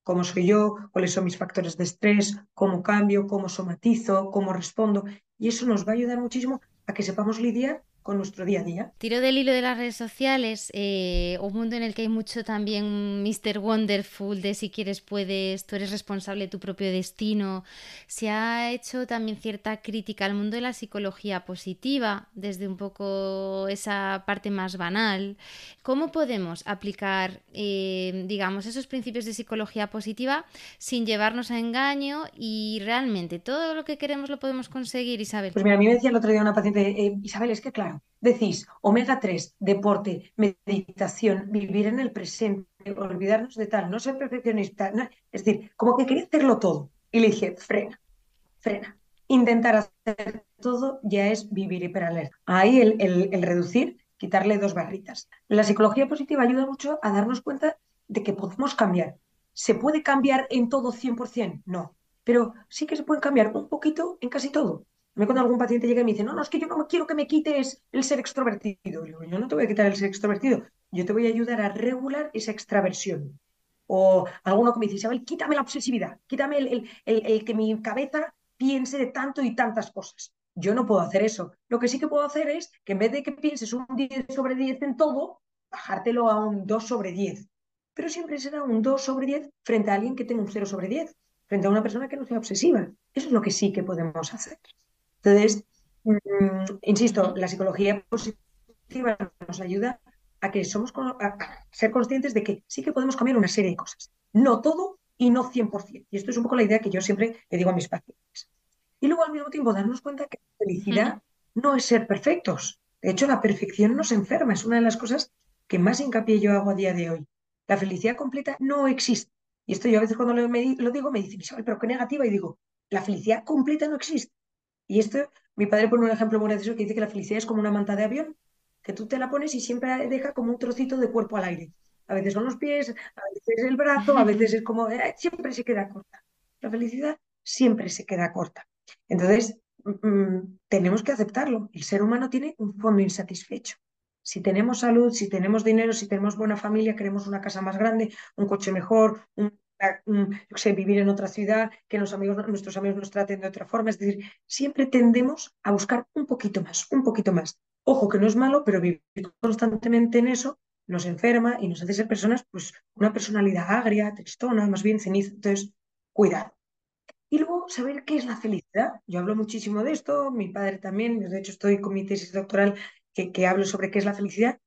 ¿Cómo soy yo? ¿Cuáles son mis factores de estrés? ¿Cómo cambio? ¿Cómo somatizo? ¿Cómo respondo? Y eso nos va a ayudar muchísimo a que sepamos lidiar con nuestro día a día. Tiro del hilo de las redes sociales, eh, un mundo en el que hay mucho también Mr. Wonderful, de si quieres puedes, tú eres responsable de tu propio destino. Se ha hecho también cierta crítica al mundo de la psicología positiva, desde un poco esa parte más banal. ¿Cómo podemos aplicar, eh, digamos, esos principios de psicología positiva sin llevarnos a engaño y realmente todo lo que queremos lo podemos conseguir, Isabel? Pues mira, a mí me decía el otro día una paciente, eh, Isabel, es que claro, decís omega 3, deporte, meditación, vivir en el presente, olvidarnos de tal, no ser perfeccionista. es decir, como que quería hacerlo todo. Y le dije, frena, frena. Intentar hacer todo ya es vivir hiperalerta. Ahí el, el, reducir, quitarle dos barritas. La psicología positiva ayuda mucho a darnos cuenta de que podemos cambiar. ¿Se puede cambiar en todo 100%? No. Pero sí que se puede cambiar un poquito en casi todo me cuando algún paciente llega y me dice, no, no, es que yo no quiero que me quites el ser extrovertido. Yo, yo no te voy a quitar el ser extrovertido, yo te voy a ayudar a regular esa extraversión. O alguno que me dice, Isabel, quítame la obsesividad, quítame el, el, que mi cabeza piense de tanto y tantas cosas. Yo no puedo hacer eso. Lo que sí que puedo hacer es que en vez de que pienses un 10 sobre 10 en todo, bajártelo a un 2 sobre 10. Pero siempre será un 2 sobre 10 frente a alguien que tenga un 0 sobre 10, frente a una persona que no sea obsesiva. Eso es lo que sí que podemos hacer. Entonces, mm, insisto, la psicología positiva nos ayuda a que somos a, ser conscientes de que sí que podemos cambiar una serie de cosas. No todo y no 100%. Y esto es un poco la idea que yo siempre le digo a mis pacientes. Y luego al mismo tiempo darnos cuenta que la felicidad no es ser perfectos. De hecho, la perfección nos enferma. Es una de las cosas que más hincapié yo hago a día de hoy. La felicidad completa no existe. Y esto yo a veces cuando lo, lo digo me dicen, Isabel, pero qué negativa. Y digo, la felicidad completa no existe. Y esto, mi padre pone un ejemplo muy gracioso que dice que la felicidad es como una manta de avión, que tú te la pones y siempre deja como un trocito de cuerpo al aire. A veces son los pies, a veces el brazo, a veces es como, eh, siempre se queda corta. La felicidad siempre se queda corta. Entonces, mm, mm, tenemos que aceptarlo. El ser humano tiene un fondo insatisfecho. Si tenemos salud, si tenemos dinero, si tenemos buena familia, queremos una casa más grande, un coche mejor, mm, sé, vivir en otra ciudad, que los amigos, nuestros amigos nos traten de otra forma. Es decir, siempre tendemos a buscar un poquito más, un poquito más. Ojo, que no es malo, pero vivir constantemente en eso nos enferma y nos hace ser personas, pues, una personalidad agria, tristona, más bien ceniza. Entonces, cuidado. Y luego saber qué es la felicidad. Yo hablo muchísimo de esto, mi padre también, de hecho estoy con mi tesis doctoral que, que hablo sobre qué es la felicidad.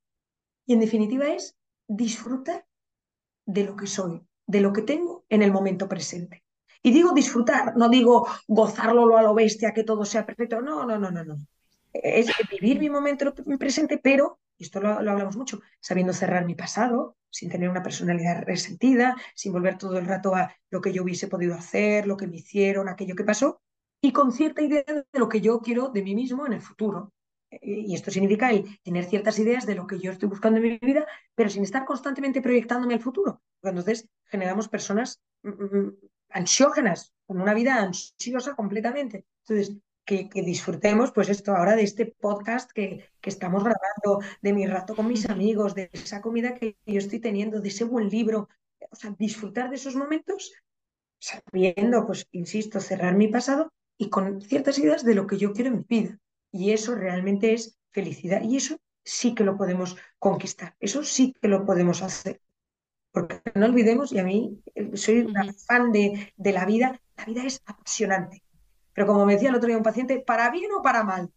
Y en definitiva es disfrutar de lo que soy, de lo que tengo en el momento presente. Y digo disfrutar, no digo gozarlo a lo bestia, que todo sea perfecto. No, no, no, no, no. Es vivir mi momento presente, pero, y esto lo, lo hablamos mucho, sabiendo cerrar mi pasado, sin tener una personalidad resentida, sin volver todo el rato a lo que yo hubiese podido hacer, lo que me hicieron, aquello que pasó, y con cierta idea de lo que yo quiero de mí mismo en el futuro. Y esto significa tener ciertas ideas de lo que yo estoy buscando en mi vida, pero sin estar constantemente proyectándome al futuro. Entonces generamos personas mm, mm, ansiógenas, con una vida ansiosa completamente. Entonces, que, que, disfrutemos, pues esto ahora de este podcast que, que, estamos grabando, de mi rato con mis amigos, de esa comida que yo estoy teniendo, de ese buen libro. O sea, disfrutar de esos momentos sabiendo, pues, insisto, cerrar mi pasado y con ciertas ideas de lo que yo quiero en mi vida. Y eso realmente es felicidad. Y eso sí que lo podemos conquistar. Eso sí que lo podemos hacer. Porque no olvidemos, y a mí eh, soy una fan de, de la vida, la vida es apasionante. Pero como me decía el otro día un paciente, ¿para bien o para mal?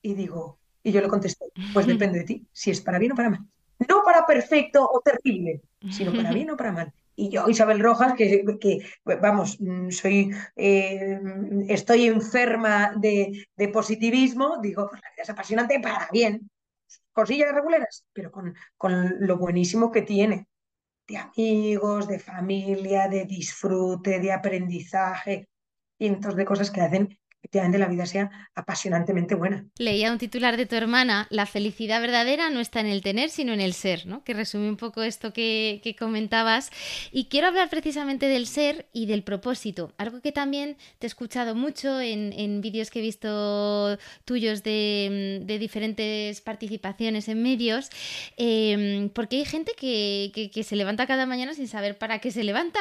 Y digo, y yo le contesté, pues depende de ti, si es para bien o para mal. No para perfecto o terrible, sino para bien o para mal. Y yo, Isabel Rojas, que, que vamos, mm, soy, eh, estoy enferma de, de, positivismo, digo, pues la vida es apasionante para bien. Cosillas regulares, pero con, con lo buenísimo que tiene de amigos, de familia, de disfrute, de aprendizaje, cientos de cosas que hacen efectivamente la vida sea apasionantemente buena. Leía un titular de tu hermana, la felicidad verdadera no está en el tener, sino en el ser, ¿no? Que resume un poco esto que, que comentabas. Y quiero hablar precisamente del ser y del propósito, algo que también te he escuchado mucho en, en vídeos que he visto tuyos de, de diferentes participaciones en medios, eh, porque hay gente que, que, se levanta cada mañana sin saber para qué se levanta,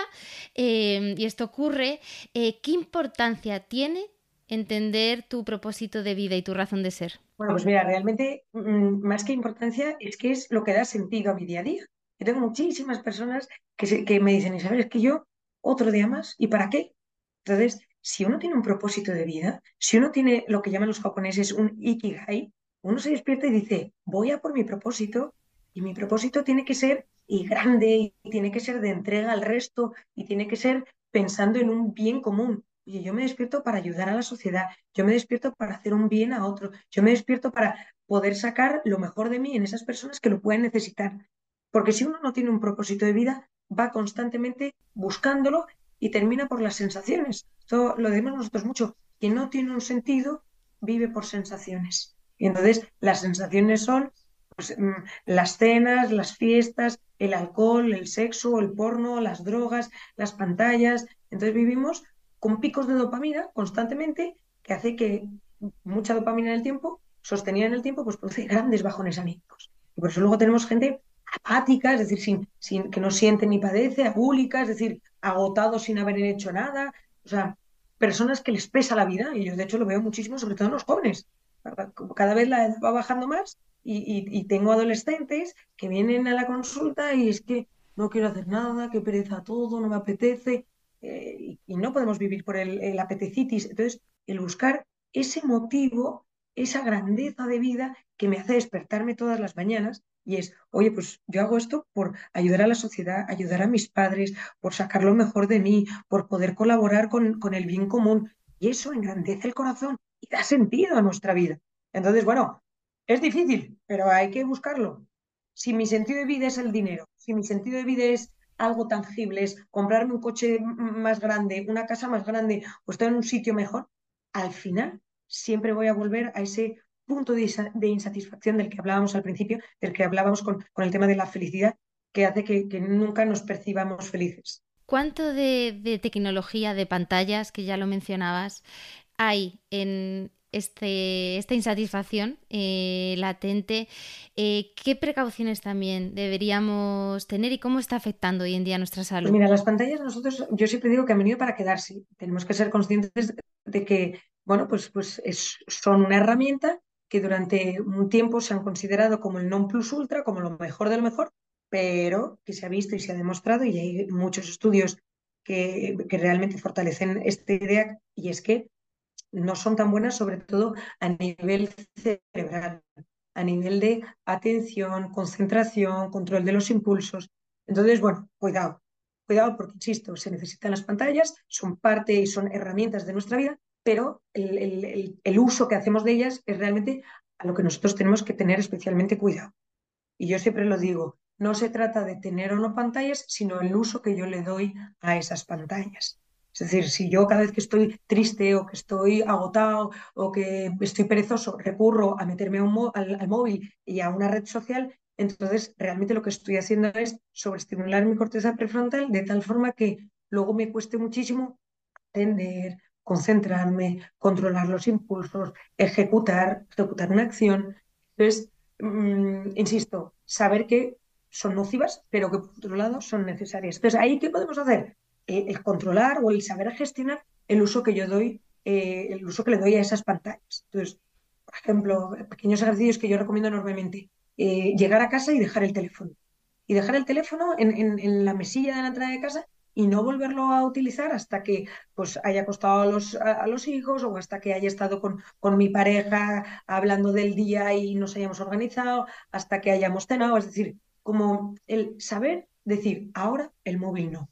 eh, y esto ocurre. Eh, ¿Qué importancia tiene entender tu propósito de vida y tu razón de ser? Bueno, pues mira, realmente mm, más que importancia es que es lo que da sentido a mi día a día. Yo tengo muchísimas personas que, se, que me dicen, Isabel, es que yo otro día más, ¿y para qué? Entonces, si uno tiene un propósito de vida, si uno tiene lo que llaman los japoneses un ikigai, uno se despierta y dice, voy a por mi propósito y mi propósito tiene que ser y grande y tiene que ser de entrega al resto y tiene que ser pensando en un bien común. Oye, yo me despierto para ayudar a la sociedad, yo me despierto para hacer un bien a otro, yo me despierto para poder sacar lo mejor de mí en esas personas que lo pueden necesitar. Porque si uno no tiene un propósito de vida, va constantemente buscándolo y termina por las sensaciones. Esto lo decimos nosotros mucho. Quien no tiene un sentido, vive por sensaciones. Y entonces las sensaciones son pues, mm, las cenas, las fiestas, el alcohol, el sexo, el porno, las drogas, las pantallas. Entonces vivimos con picos de dopamina constantemente, que hace que mucha dopamina en el tiempo, sostenida en el tiempo, pues produce grandes bajones anímicos. Y por eso luego tenemos gente apática, es decir, sin, sin, que no siente ni padece, agúlica, es decir, agotados sin haber hecho nada. O sea, personas que les pesa la vida, y yo de hecho lo veo muchísimo, sobre todo en los jóvenes. Cada vez la edad va bajando más y, y, y tengo adolescentes que vienen a la consulta y es que no quiero hacer nada, que pereza todo, no me apetece eh, y no podemos vivir por el, el apetecitis. Entonces, el buscar ese motivo, esa grandeza de vida que me hace despertarme todas las mañanas y es, oye, pues yo hago esto por ayudar a la sociedad, ayudar a mis padres, por sacar lo mejor de mí, por poder colaborar con, con el bien común. Y eso engrandece el corazón y da sentido a nuestra vida. Entonces, bueno, es difícil, pero hay que buscarlo. Si mi sentido de vida es el dinero, si mi sentido de vida es algo tangible, es comprarme un coche más grande, una casa más grande o estar en un sitio mejor, al final siempre voy a volver a ese punto de, insatisfacción del que hablábamos al principio, del que hablábamos con, el tema de la felicidad, que hace que, que nunca nos percibamos felices. ¿Cuánto de, de, tecnología, de pantallas, que ya lo mencionabas, hay en, este, esta insatisfacción eh, latente, eh, ¿qué precauciones también deberíamos tener y cómo está afectando hoy en día nuestra salud? Pues mira, las pantallas nosotros, yo siempre digo que han venido para quedarse. Tenemos que ser conscientes de que, bueno, pues, pues son una herramienta que durante un tiempo se han considerado como el non plus ultra, como lo mejor del mejor, pero que se ha visto y se ha demostrado, y hay muchos estudios que, que realmente fortalecen esta idea, y es que no son tan buenas, sobre todo a nivel cerebral, a nivel de atención, concentración, control de los impulsos. Entonces, bueno, cuidado, cuidado porque, insisto, se necesitan las pantallas, son parte y son herramientas de nuestra vida, pero el, el uso que hacemos de ellas es realmente a lo que nosotros tenemos que tener especialmente cuidado. Y yo siempre lo digo, no se trata de tener o no pantallas, sino el uso que yo le doy a esas pantallas. Es decir, si yo cada vez que estoy triste o que estoy agotado o que estoy perezoso recurro a meterme al, móvil y a una red social, entonces realmente lo que estoy haciendo es sobreestimular mi corteza prefrontal de tal forma que luego me cueste muchísimo atender, concentrarme, controlar los impulsos, ejecutar, ejecutar una acción. Entonces, mm, insisto, saber que son nocivas, pero que por otro lado son necesarias. Entonces, ¿ahí qué podemos hacer? El controlar o el saber gestionar el uso que yo doy, eh, el uso que le doy a esas pantallas. Entonces, por ejemplo, pequeños ejercicios que yo recomiendo enormemente. Eh, llegar a casa y dejar el teléfono. Y dejar el teléfono en, la mesilla de la entrada de casa y no volverlo a utilizar hasta que pues, haya acostado a los, a, los hijos o hasta que haya estado con, con, mi pareja hablando del día y nos hayamos organizado, hasta que hayamos cenado. Es decir, como el saber decir, ahora el móvil no.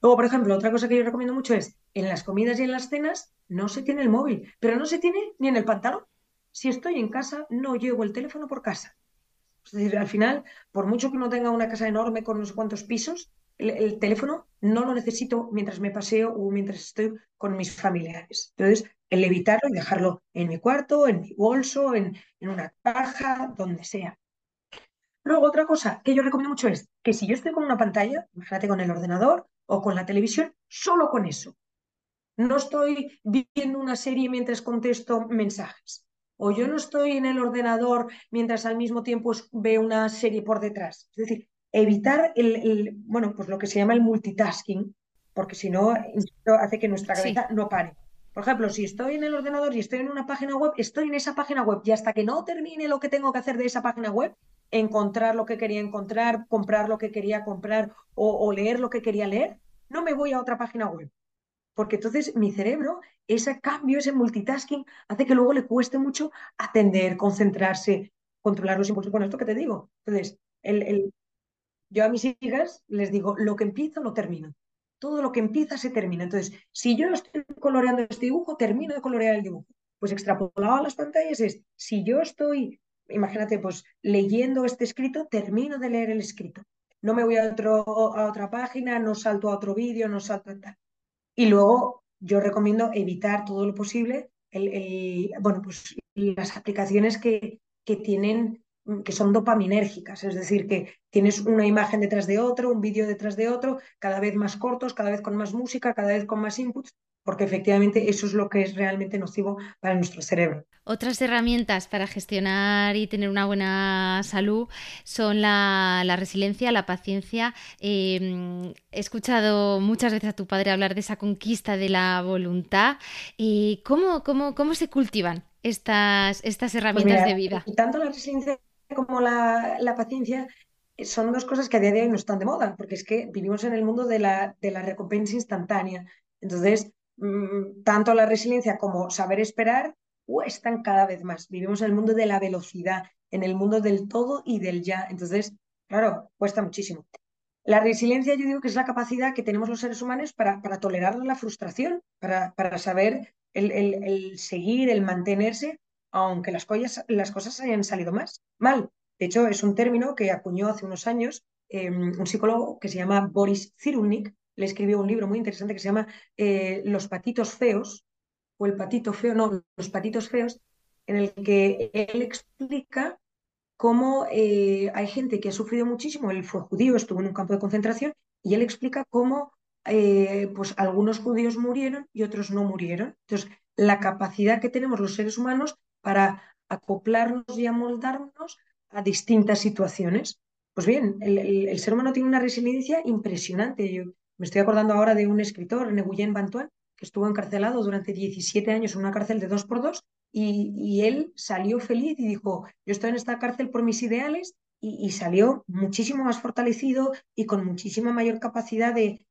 Luego, por ejemplo, otra cosa que yo recomiendo mucho es, en las comidas y en las cenas no se tiene el móvil, pero no se tiene ni en el pantalón. Si estoy en casa, no llevo el teléfono por casa. Es decir, al final, por mucho que no tenga una casa enorme con no sé cuántos pisos, el, teléfono no lo necesito mientras me paseo o mientras estoy con mis familiares. Entonces, el evitarlo y dejarlo en mi cuarto, en mi bolso, en, en una caja, donde sea. Luego, otra cosa que yo recomiendo mucho es que si yo estoy con una pantalla, imagínate con el ordenador o con la televisión, solo con eso. No estoy viendo una serie mientras contesto mensajes. O yo no estoy en el ordenador mientras al mismo tiempo veo una serie por detrás. Es decir, evitar el, bueno, pues lo que se llama el multitasking, porque si no, hace que nuestra cabeza no pare. Por ejemplo, si estoy en el ordenador y estoy en una página web, estoy en esa página web y hasta que no termine lo que tengo que hacer de esa página web, encontrar lo que quería encontrar, comprar lo que quería comprar o, leer lo que quería leer, no me voy a otra página web. Porque entonces mi cerebro, ese cambio, ese multitasking, hace que luego le cueste mucho atender, concentrarse, controlar los impulsos. Bueno, esto que te digo. Entonces, el, yo a mis hijas les digo, lo que empiezo lo termino. Todo lo que empieza se termina. Entonces, si yo estoy coloreando este dibujo, termino de colorear el dibujo. Pues extrapolado a las pantallas es, si yo estoy imagínate, pues leyendo este escrito, termino de leer el escrito. No me voy a, otro, a otra página, no salto a otro vídeo, no salto a tal. Y luego yo recomiendo evitar todo lo posible el, bueno, pues las aplicaciones que, que tienen que son dopaminérgicas, es decir, que tienes una imagen detrás de otro, un vídeo detrás de otro, cada vez más cortos, cada vez con más música, cada vez con más inputs, porque efectivamente eso es lo que es realmente nocivo para nuestro cerebro. Otras herramientas para gestionar y tener una buena salud son la, resiliencia, la paciencia. Em, he escuchado muchas veces a tu padre hablar de esa conquista de la voluntad. y ¿cómo, cómo, cómo se cultivan estas, estas pues herramientas de vida? Tanto la resiliencia como la, la, paciencia son dos cosas que a día de hoy no están de moda, porque es que vivimos en el mundo de la, de la recompensa instantánea. Entonces, Mm, tanto la resiliencia como saber esperar cuestan cada vez más. Vivimos en el mundo de la velocidad, en el mundo del todo y del ya. Entonces, claro, cuesta muchísimo. La resiliencia yo digo que es la capacidad que tenemos los seres humanos para, para tolerar la frustración, para, para saber el, seguir, el mantenerse, aunque las, las cosas hayan salido más, mal. De hecho, es un término que acuñó hace unos años em, un psicólogo que se llama Boris Cyrulnik, le escribió un libro muy interesante que se llama eh, Los patitos feos, o el patito feo, no, los patitos feos, en el que él explica cómo eh, hay gente que ha sufrido muchísimo. Él fue judío, estuvo en un campo de concentración, y él explica cómo eh, pues algunos judíos murieron y otros no murieron. Entonces, la capacidad que tenemos los seres humanos para acoplarnos y amoldarnos a distintas situaciones. Pues bien, el, ser humano tiene una resiliencia impresionante. Yo me estoy acordando ahora de un escritor, Nguyen Bantuan, que estuvo encarcelado durante 17 años en una cárcel de dos por dos y, él salió feliz y dijo, yo estoy en esta cárcel por mis ideales y, salió muchísimo más fortalecido y con muchísima mayor capacidad de,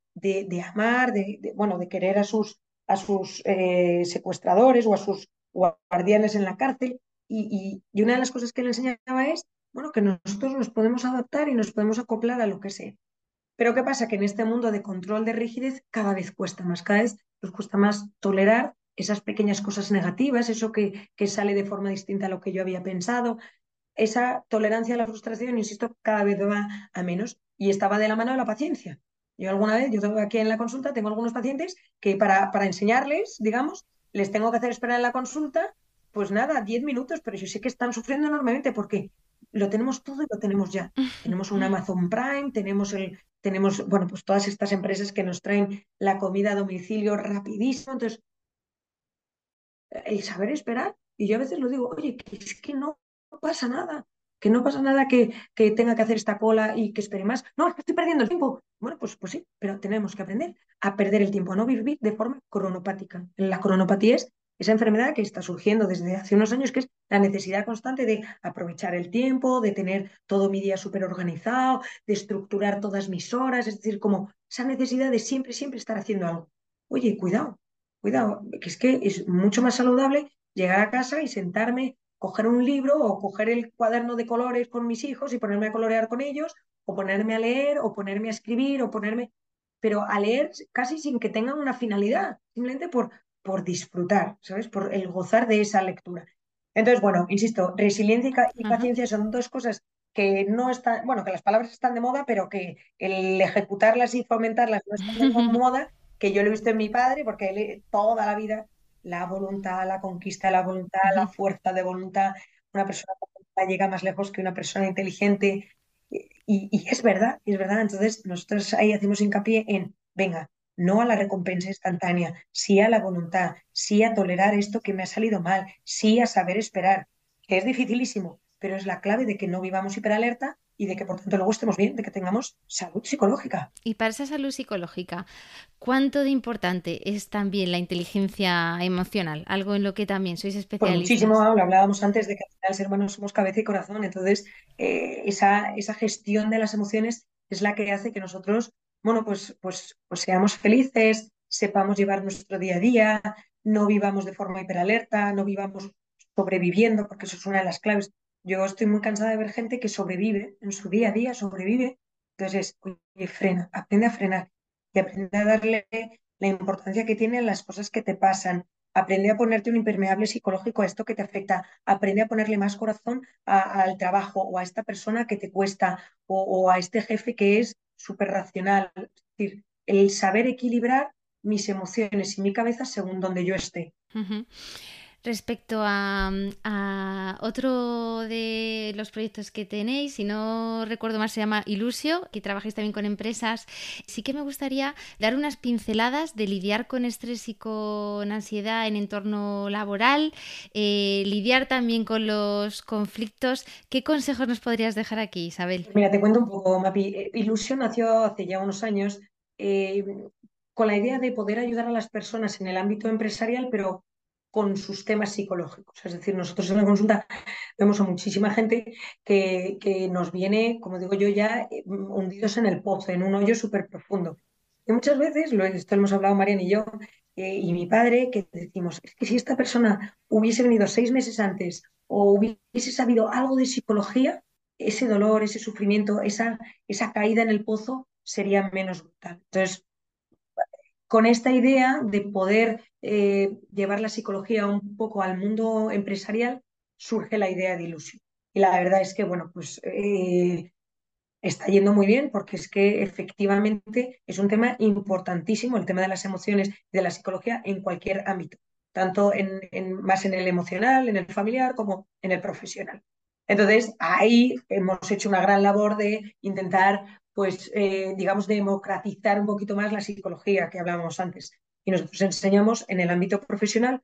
amar, de, bueno, de querer a sus, a sus eh, secuestradores o a sus guardianes en la cárcel. Y, y, una de las cosas que le enseñaba es, bueno, que nosotros nos podemos adaptar y nos podemos acoplar a lo que sea. Pero ¿qué pasa? Que en este mundo de control de rigidez cada vez cuesta más, cada vez nos cuesta más tolerar esas pequeñas cosas negativas, eso que, que sale de forma distinta a lo que yo había pensado, esa tolerancia a la frustración, insisto, cada vez va a menos y estaba de la mano de la paciencia. Yo alguna vez, yo tengo aquí en la consulta, tengo algunos pacientes que para, para enseñarles, digamos, les tengo que hacer esperar en la consulta, pues nada, 10 minutos, pero yo sé que están sufriendo enormemente porque lo tenemos todo y lo tenemos ya. tenemos un Amazon Prime, tenemos el, tenemos, bueno, pues todas estas empresas que nos traen la comida a domicilio rapidísimo. Entonces, el saber esperar, y yo a veces lo digo, oye, que es que no pasa nada, que no pasa nada que, que tenga que hacer esta cola y que espere más. No, estoy perdiendo el tiempo. Bueno, pues, pues sí, pero tenemos que aprender a perder el tiempo, a no vivir de forma cronopática. La cronopatía es esa enfermedad que está surgiendo desde hace unos años, que es la necesidad constante de aprovechar el tiempo, de tener todo mi día súper organizado, de estructurar todas mis horas, es decir, como esa necesidad de siempre, siempre estar haciendo algo. Oye, cuidado, cuidado, que es que es mucho más saludable llegar a casa y sentarme, coger un libro o coger el cuaderno de colores con mis hijos y ponerme a colorear con ellos, o ponerme a leer, o ponerme a escribir, o ponerme, pero a leer casi sin que tengan una finalidad, simplemente por, por disfrutar, ¿sabes? Por el gozar de esa lectura. Entonces, bueno, insisto, resiliencia y paciencia son dos cosas que no están, bueno, que las palabras están de moda, pero que el ejecutarlas y fomentarlas no están de moda, que yo lo he visto en mi padre, porque él toda la vida la voluntad, la conquista de la voluntad, la fuerza de voluntad, una persona llega más lejos que una persona inteligente. Y, y es verdad, es verdad. Entonces, nosotros ahí hacemos hincapié en, venga, no a la recompensa instantánea, sí a la voluntad, sí a tolerar esto que me ha salido mal, sí a saber esperar, que es dificilísimo, pero es la clave de que no vivamos hiperalerta y de que por tanto luego estemos bien, de que tengamos salud psicológica. Y para esa salud psicológica, ¿cuánto de importante es también la inteligencia emocional? Algo en lo que también sois pues especialistas. Pues muchísimo, lo hablábamos antes de que al ser humanos somos cabeza y corazón, entonces eh, esa, esa gestión de las emociones es la que hace que nosotros bueno, pues, pues, pues seamos felices, sepamos llevar nuestro día a día, no vivamos de forma hiperalerta, no vivamos sobreviviendo, porque eso es una de las claves. Yo estoy muy cansada de ver gente que sobrevive en su día a día, sobrevive. Entonces, oye, frena, aprende a frenar y aprende a darle la importancia que tienen las cosas que te pasan. Aprende a ponerte un impermeable psicológico a esto que te afecta. Aprende a ponerle más corazón al trabajo o a esta persona que te cuesta o, o a este jefe que es súper racional. Es decir, el saber equilibrar mis emociones y mi cabeza según donde yo esté. Respecto a, otro de los proyectos que tenéis, si no recuerdo mal, se llama Ilusio, que trabajáis también con empresas, sí que me gustaría dar unas pinceladas de lidiar con estrés y con ansiedad en entorno laboral, eh, lidiar también con los conflictos. ¿Qué consejos nos podrías dejar aquí, Isabel? Mira, te cuento un poco, Mapi. Eh, Ilusio nació hace ya unos años eh, con la idea de poder ayudar a las personas en el ámbito empresarial, pero con sus temas psicológicos. Es decir, nosotros en la consulta vemos a muchísima gente que, que nos viene, como digo yo, ya eh, hundidos en el pozo, en un hoyo súper profundo. Y muchas veces, lo, esto hemos hablado Mariana y yo, eh, y mi padre, que decimos, es que si esta persona hubiese venido seis meses antes o hubiese sabido algo de psicología, ese dolor, ese sufrimiento, esa, esa caída en el pozo sería menos brutal. Entonces, con esta idea de poder eh, llevar la psicología un poco al mundo empresarial, surge la idea de ilusión. Y la verdad es que, bueno, pues eh, está yendo muy bien porque es que efectivamente es un tema importantísimo, el tema de las emociones de la psicología en cualquier ámbito, tanto en, más en el emocional, en el familiar, como en el profesional. Entonces, ahí hemos hecho una gran labor de intentar pues, eh, digamos, democratizar un poquito más la psicología que hablábamos antes. Y nosotros enseñamos en el ámbito profesional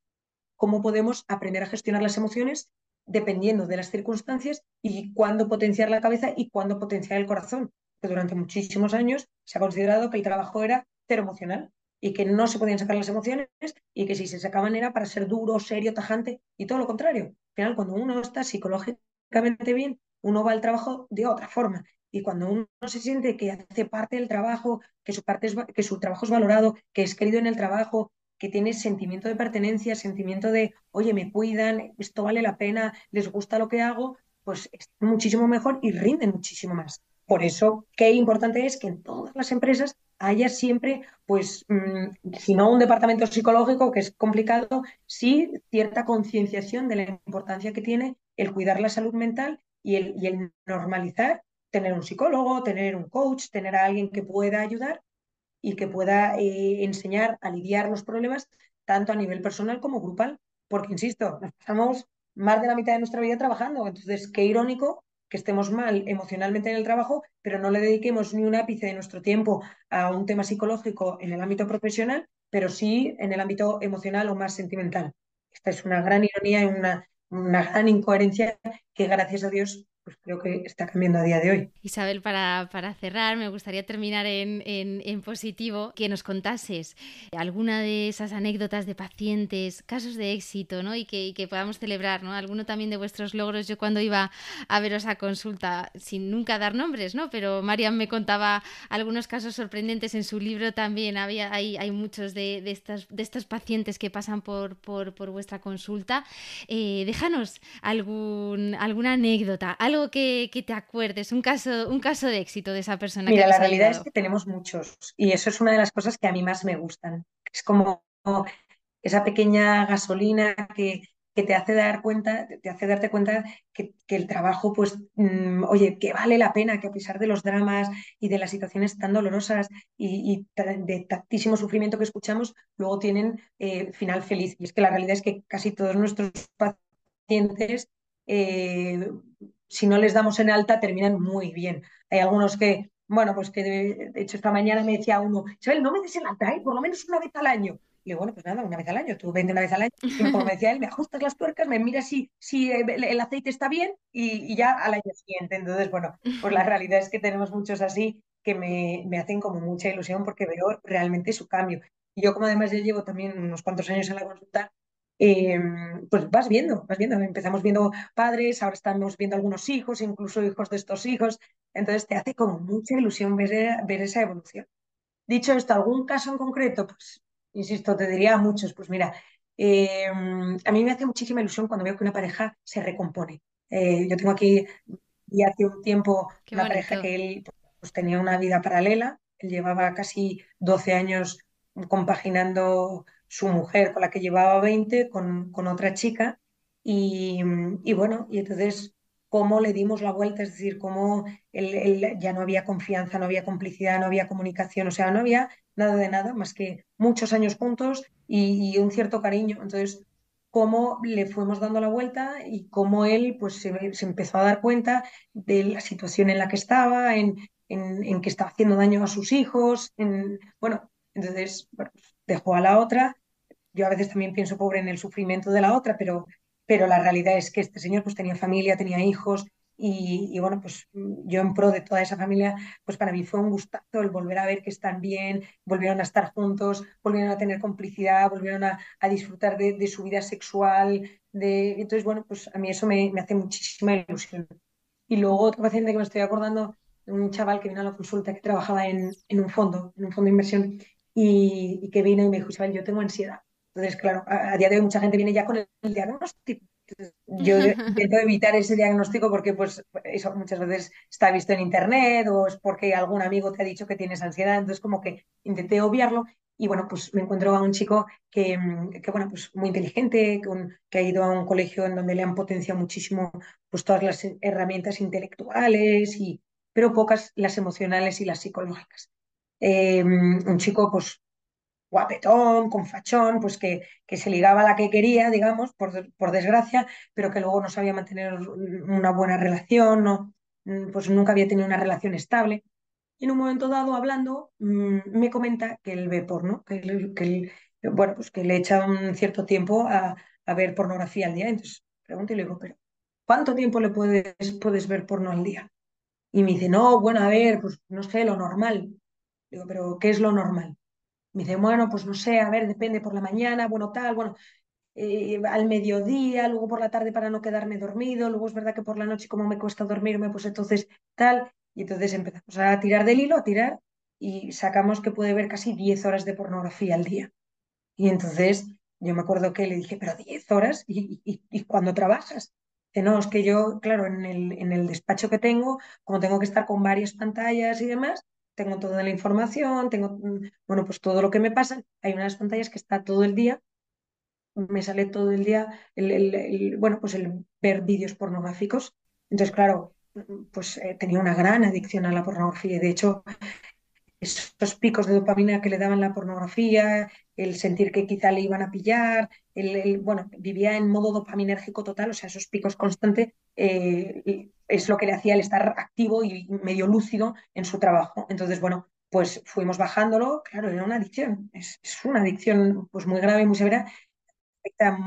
cómo podemos aprender a gestionar las emociones dependiendo de las circunstancias y cuándo potenciar la cabeza y cuándo potenciar el corazón. Que durante muchísimos años se ha considerado que el trabajo era cero emocional y que no se podían sacar las emociones y que si se sacaban era para ser duro, serio, tajante y todo lo contrario. Al final, cuando uno está psicológicamente bien, uno va al trabajo de otra forma. Y cuando uno se siente que hace parte del trabajo, que su, parte que su trabajo es valorado, que es querido en el trabajo, que tiene sentimiento de pertenencia, sentimiento de, oye, me cuidan, esto vale la pena, les gusta lo que hago, pues es muchísimo mejor y rinden muchísimo más. Por eso, qué importante es que en todas las empresas haya siempre, pues, mm, si no un departamento psicológico, que es complicado, sí cierta concienciación de la importancia que tiene el cuidar la salud mental y el normalizar tener un psicólogo, tener un coach, tener a alguien que pueda ayudar y que pueda eh, enseñar a lidiar los problemas tanto a nivel personal como grupal. Porque, insisto, nos pasamos más de la mitad de nuestra vida trabajando. Entonces, qué irónico que estemos mal emocionalmente en el trabajo, pero no le dediquemos ni un ápice de nuestro tiempo a un tema psicológico en el ámbito profesional, pero sí en el ámbito emocional o más sentimental. Esta es una gran ironía y una, una gran incoherencia que, gracias a Dios, pues creo que está cambiando a día de hoy. Isabel, para, para cerrar, me gustaría terminar en, en, positivo, que nos contases alguna de esas anécdotas de pacientes, casos de éxito, ¿no? Y que, que, podamos celebrar, ¿no? Alguno también de vuestros logros. Yo cuando iba a veros a consulta, sin nunca dar nombres, ¿no? Pero Marian me contaba algunos casos sorprendentes en su libro también. Había, hay, hay muchos de, de, estas, de estos pacientes que pasan por, por, por vuestra consulta. Eh, déjanos algún, alguna anécdota, algo que, te acuerdes, un caso, un caso de éxito de esa persona. Mira, la realidad es que tenemos muchos y eso es una de las cosas que a mí más me gustan. Es como esa pequeña gasolina que, te hace dar cuenta, te hace darte cuenta que, el trabajo, pues, mm, oye, que vale la pena, que a pesar de los dramas y de las situaciones tan dolorosas y, de tantísimo sufrimiento que escuchamos, luego tienen eh, final feliz. Y es que la realidad es que casi todos nuestros pacientes eh, si no les damos en alta, terminan muy bien. Hay algunos que, bueno, pues que de, hecho esta mañana me decía uno, Isabel, no me des en alta, ¿eh? por lo menos una vez al año. Y digo, bueno, pues nada, una vez al año, tú vente una vez al año. Y como decía él, me ajustas las tuercas, me miras si, si el aceite está bien y, ya al año siguiente. Entonces, bueno, pues la realidad es que tenemos muchos así que me, me hacen como mucha ilusión porque veo realmente su cambio. Y yo como además ya llevo también unos cuantos años en la consulta, Em, pues vas viendo, vas viendo. Empezamos viendo padres, ahora estamos viendo algunos hijos, incluso hijos de estos hijos. Entonces te hace como mucha ilusión ver, ver esa evolución. Dicho esto, ¿algún caso en concreto? Pues, insisto, te diría muchos. Pues mira, em, a mí me hace muchísima ilusión cuando veo que una pareja se recompone. Eh, yo tengo aquí, y hace un tiempo, una pareja que él pues, tenía una vida paralela. Él llevaba casi 12 años compaginando su mujer con la que llevaba 20 con, con otra chica y, y, bueno, y entonces cómo le dimos la vuelta, es decir, cómo él, ya no había confianza, no había complicidad, no había comunicación, o sea, no había nada de nada más que muchos años juntos y, un cierto cariño. Entonces, cómo le fuimos dando la vuelta y cómo él pues se, se empezó a dar cuenta de la situación en la que estaba, en, en, en que estaba haciendo daño a sus hijos, en, bueno, entonces bueno, dejó a la otra. Yo a veces también pienso pobre en el sufrimiento de la otra, pero, pero la realidad es que este señor pues tenía familia, tenía hijos y, bueno, pues yo en pro de toda esa familia, pues para mí fue un gustazo el volver a ver que están bien, volvieron a estar juntos, volvieron a tener complicidad, volvieron a, disfrutar de, su vida sexual. De... Entonces, bueno, pues a mí eso me, hace muchísima ilusión. Y luego otro paciente que me estoy acordando, un chaval que vino a la consulta que trabajaba en, en un fondo, en un fondo de inversión, y, que vino y me dijo, Isabel, yo tengo ansiedad. Entonces, claro, a, día de hoy mucha gente viene ya con el, diagnóstico. yo intento evitar ese diagnóstico porque pues eso muchas veces está visto en internet o es porque algún amigo te ha dicho que tienes ansiedad, entonces como que intenté obviarlo y bueno, pues me encuentro a un chico que, que bueno, pues muy inteligente, que ha ido a un colegio en donde le han potenciado muchísimo pues todas las herramientas intelectuales y pero pocas las emocionales y las psicológicas. Em, un chico pues guapetón, con fachón, pues que, que, se ligaba a la que quería, digamos, por, por, desgracia, pero que luego no sabía mantener una buena relación, no, mm, pues nunca había tenido una relación estable. Y en un momento dado, hablando, mm, me comenta que él ve porno, que, bueno, pues que le echa un cierto tiempo a, a ver pornografía al día. Entonces pregunto y le digo, pero ¿cuánto tiempo le puedes, puedes ver porno al día? Y me dice, no, bueno, a ver, pues no sé, lo normal. Digo, pero ¿qué es lo normal? Me dice, bueno, pues no sé, a ver, depende por la mañana, bueno, tal, bueno, eh, al mediodía, luego por la tarde para no quedarme dormido, luego es verdad que por la noche como me cuesta dormirme, pues entonces tal, y entonces empezamos a tirar del hilo, a tirar, y sacamos que puede ver casi 10 horas de pornografía al día. Y entonces yo me acuerdo que le dije, pero 10 horas, ¿y, y, cuándo trabajas? Dice, no, es que yo, claro, en el, en el despacho que tengo, como tengo que estar con varias pantallas y demás, tengo toda la información, tengo, mm, bueno, pues todo lo que me pasa. Hay unas pantallas que está todo el día, me sale todo el día, el, bueno, pues el ver vídeos pornográficos. Entonces, claro, pues eh, tenía una gran adicción a la pornografía y de hecho esos picos de dopamina que le daban la pornografía, el sentir que quizá le iban a pillar, el, bueno, vivía en modo dopaminérgico total, o sea, esos picos constantes eh, es lo que le hacía el estar activo y medio lúcido en su trabajo. Entonces, bueno, pues fuimos bajándolo, claro, era una adicción, es, una adicción pues muy grave, muy severa, afecta a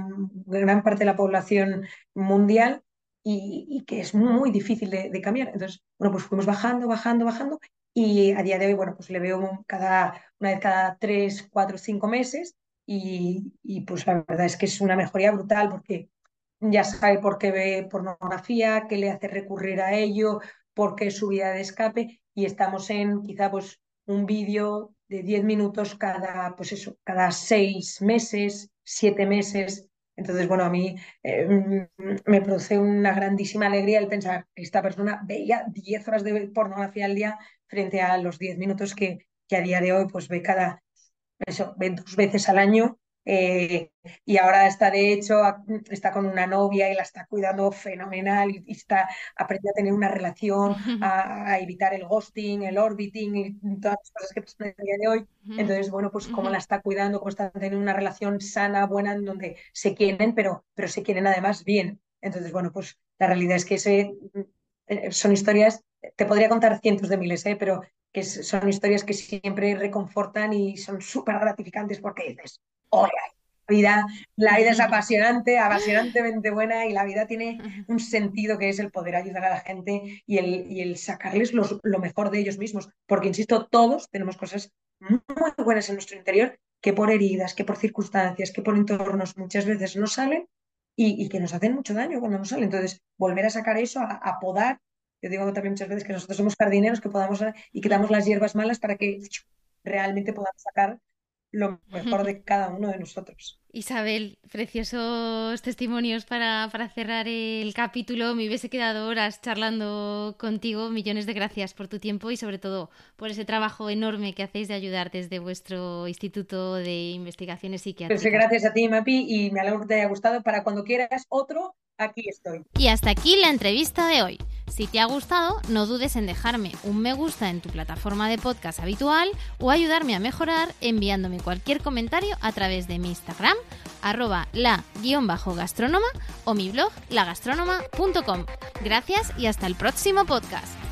gran parte de la población mundial y, que es muy difícil de, cambiar. Entonces, bueno, pues fuimos bajando, bajando, bajando y a día de hoy, bueno, pues le veo cada, una vez cada tres, cuatro, cinco meses y pues la verdad es que es una mejoría brutal porque ya sabe por qué ve pornografía, qué le hace recurrir a ello, por qué es su vida de escape y estamos en quizá pues un vídeo de 10 minutos cada, pues eso, cada seis meses, siete meses. Entonces, bueno, a mí eh, me produce una grandísima alegría el pensar que esta persona veía 10 horas de pornografía al día frente a los 10 minutos que, que, a día de hoy pues ve cada, eso, ve dos veces al año eh, y ahora está de hecho, está con una novia y la está cuidando fenomenal y, está aprendiendo a tener una relación, a, a, evitar el ghosting, el orbiting y todas las cosas que pasan el día de hoy. Entonces, bueno, pues cómo la está cuidando, cómo está teniendo una relación sana, buena, en donde se quieren, pero, pero se quieren además bien. Entonces, bueno, pues la realidad es que ese, eh, son historias, te podría contar cientos de miles, ¿eh? pero que son historias que siempre reconfortan y son súper gratificantes porque dices, la vida, la vida es apasionante, apasionantemente buena y la vida tiene un sentido que es el poder ayudar a la gente y el, y el sacarles los, lo mejor de ellos mismos. Porque, insisto, todos tenemos cosas muy buenas en nuestro interior que por heridas, que por circunstancias, que por entornos muchas veces no salen y, y que nos hacen mucho daño cuando no salen. Entonces, volver a sacar eso, a, a podar. Yo digo también muchas veces que nosotros somos jardineros que podamos y quitamos las hierbas malas para que realmente podamos sacar lo mejor de cada uno de nosotros. Isabel, preciosos testimonios para, para, cerrar el capítulo. Me hubiese quedado horas charlando contigo. Millones de gracias por tu tiempo y sobre todo por ese trabajo enorme que hacéis de ayudar desde vuestro Instituto de Investigaciones Psiquiátricas. Pues gracias a ti, Mapi, y me alegro que te haya gustado. Para cuando quieras otro, aquí estoy. Y hasta aquí la entrevista de hoy. Si te ha gustado, no dudes en dejarme un me gusta en tu plataforma de podcast habitual o ayudarme a mejorar enviándome cualquier comentario a través de mi Instagram, arroba la-gastrónoma o mi blog lagastrónoma.com. Gracias y hasta el próximo podcast.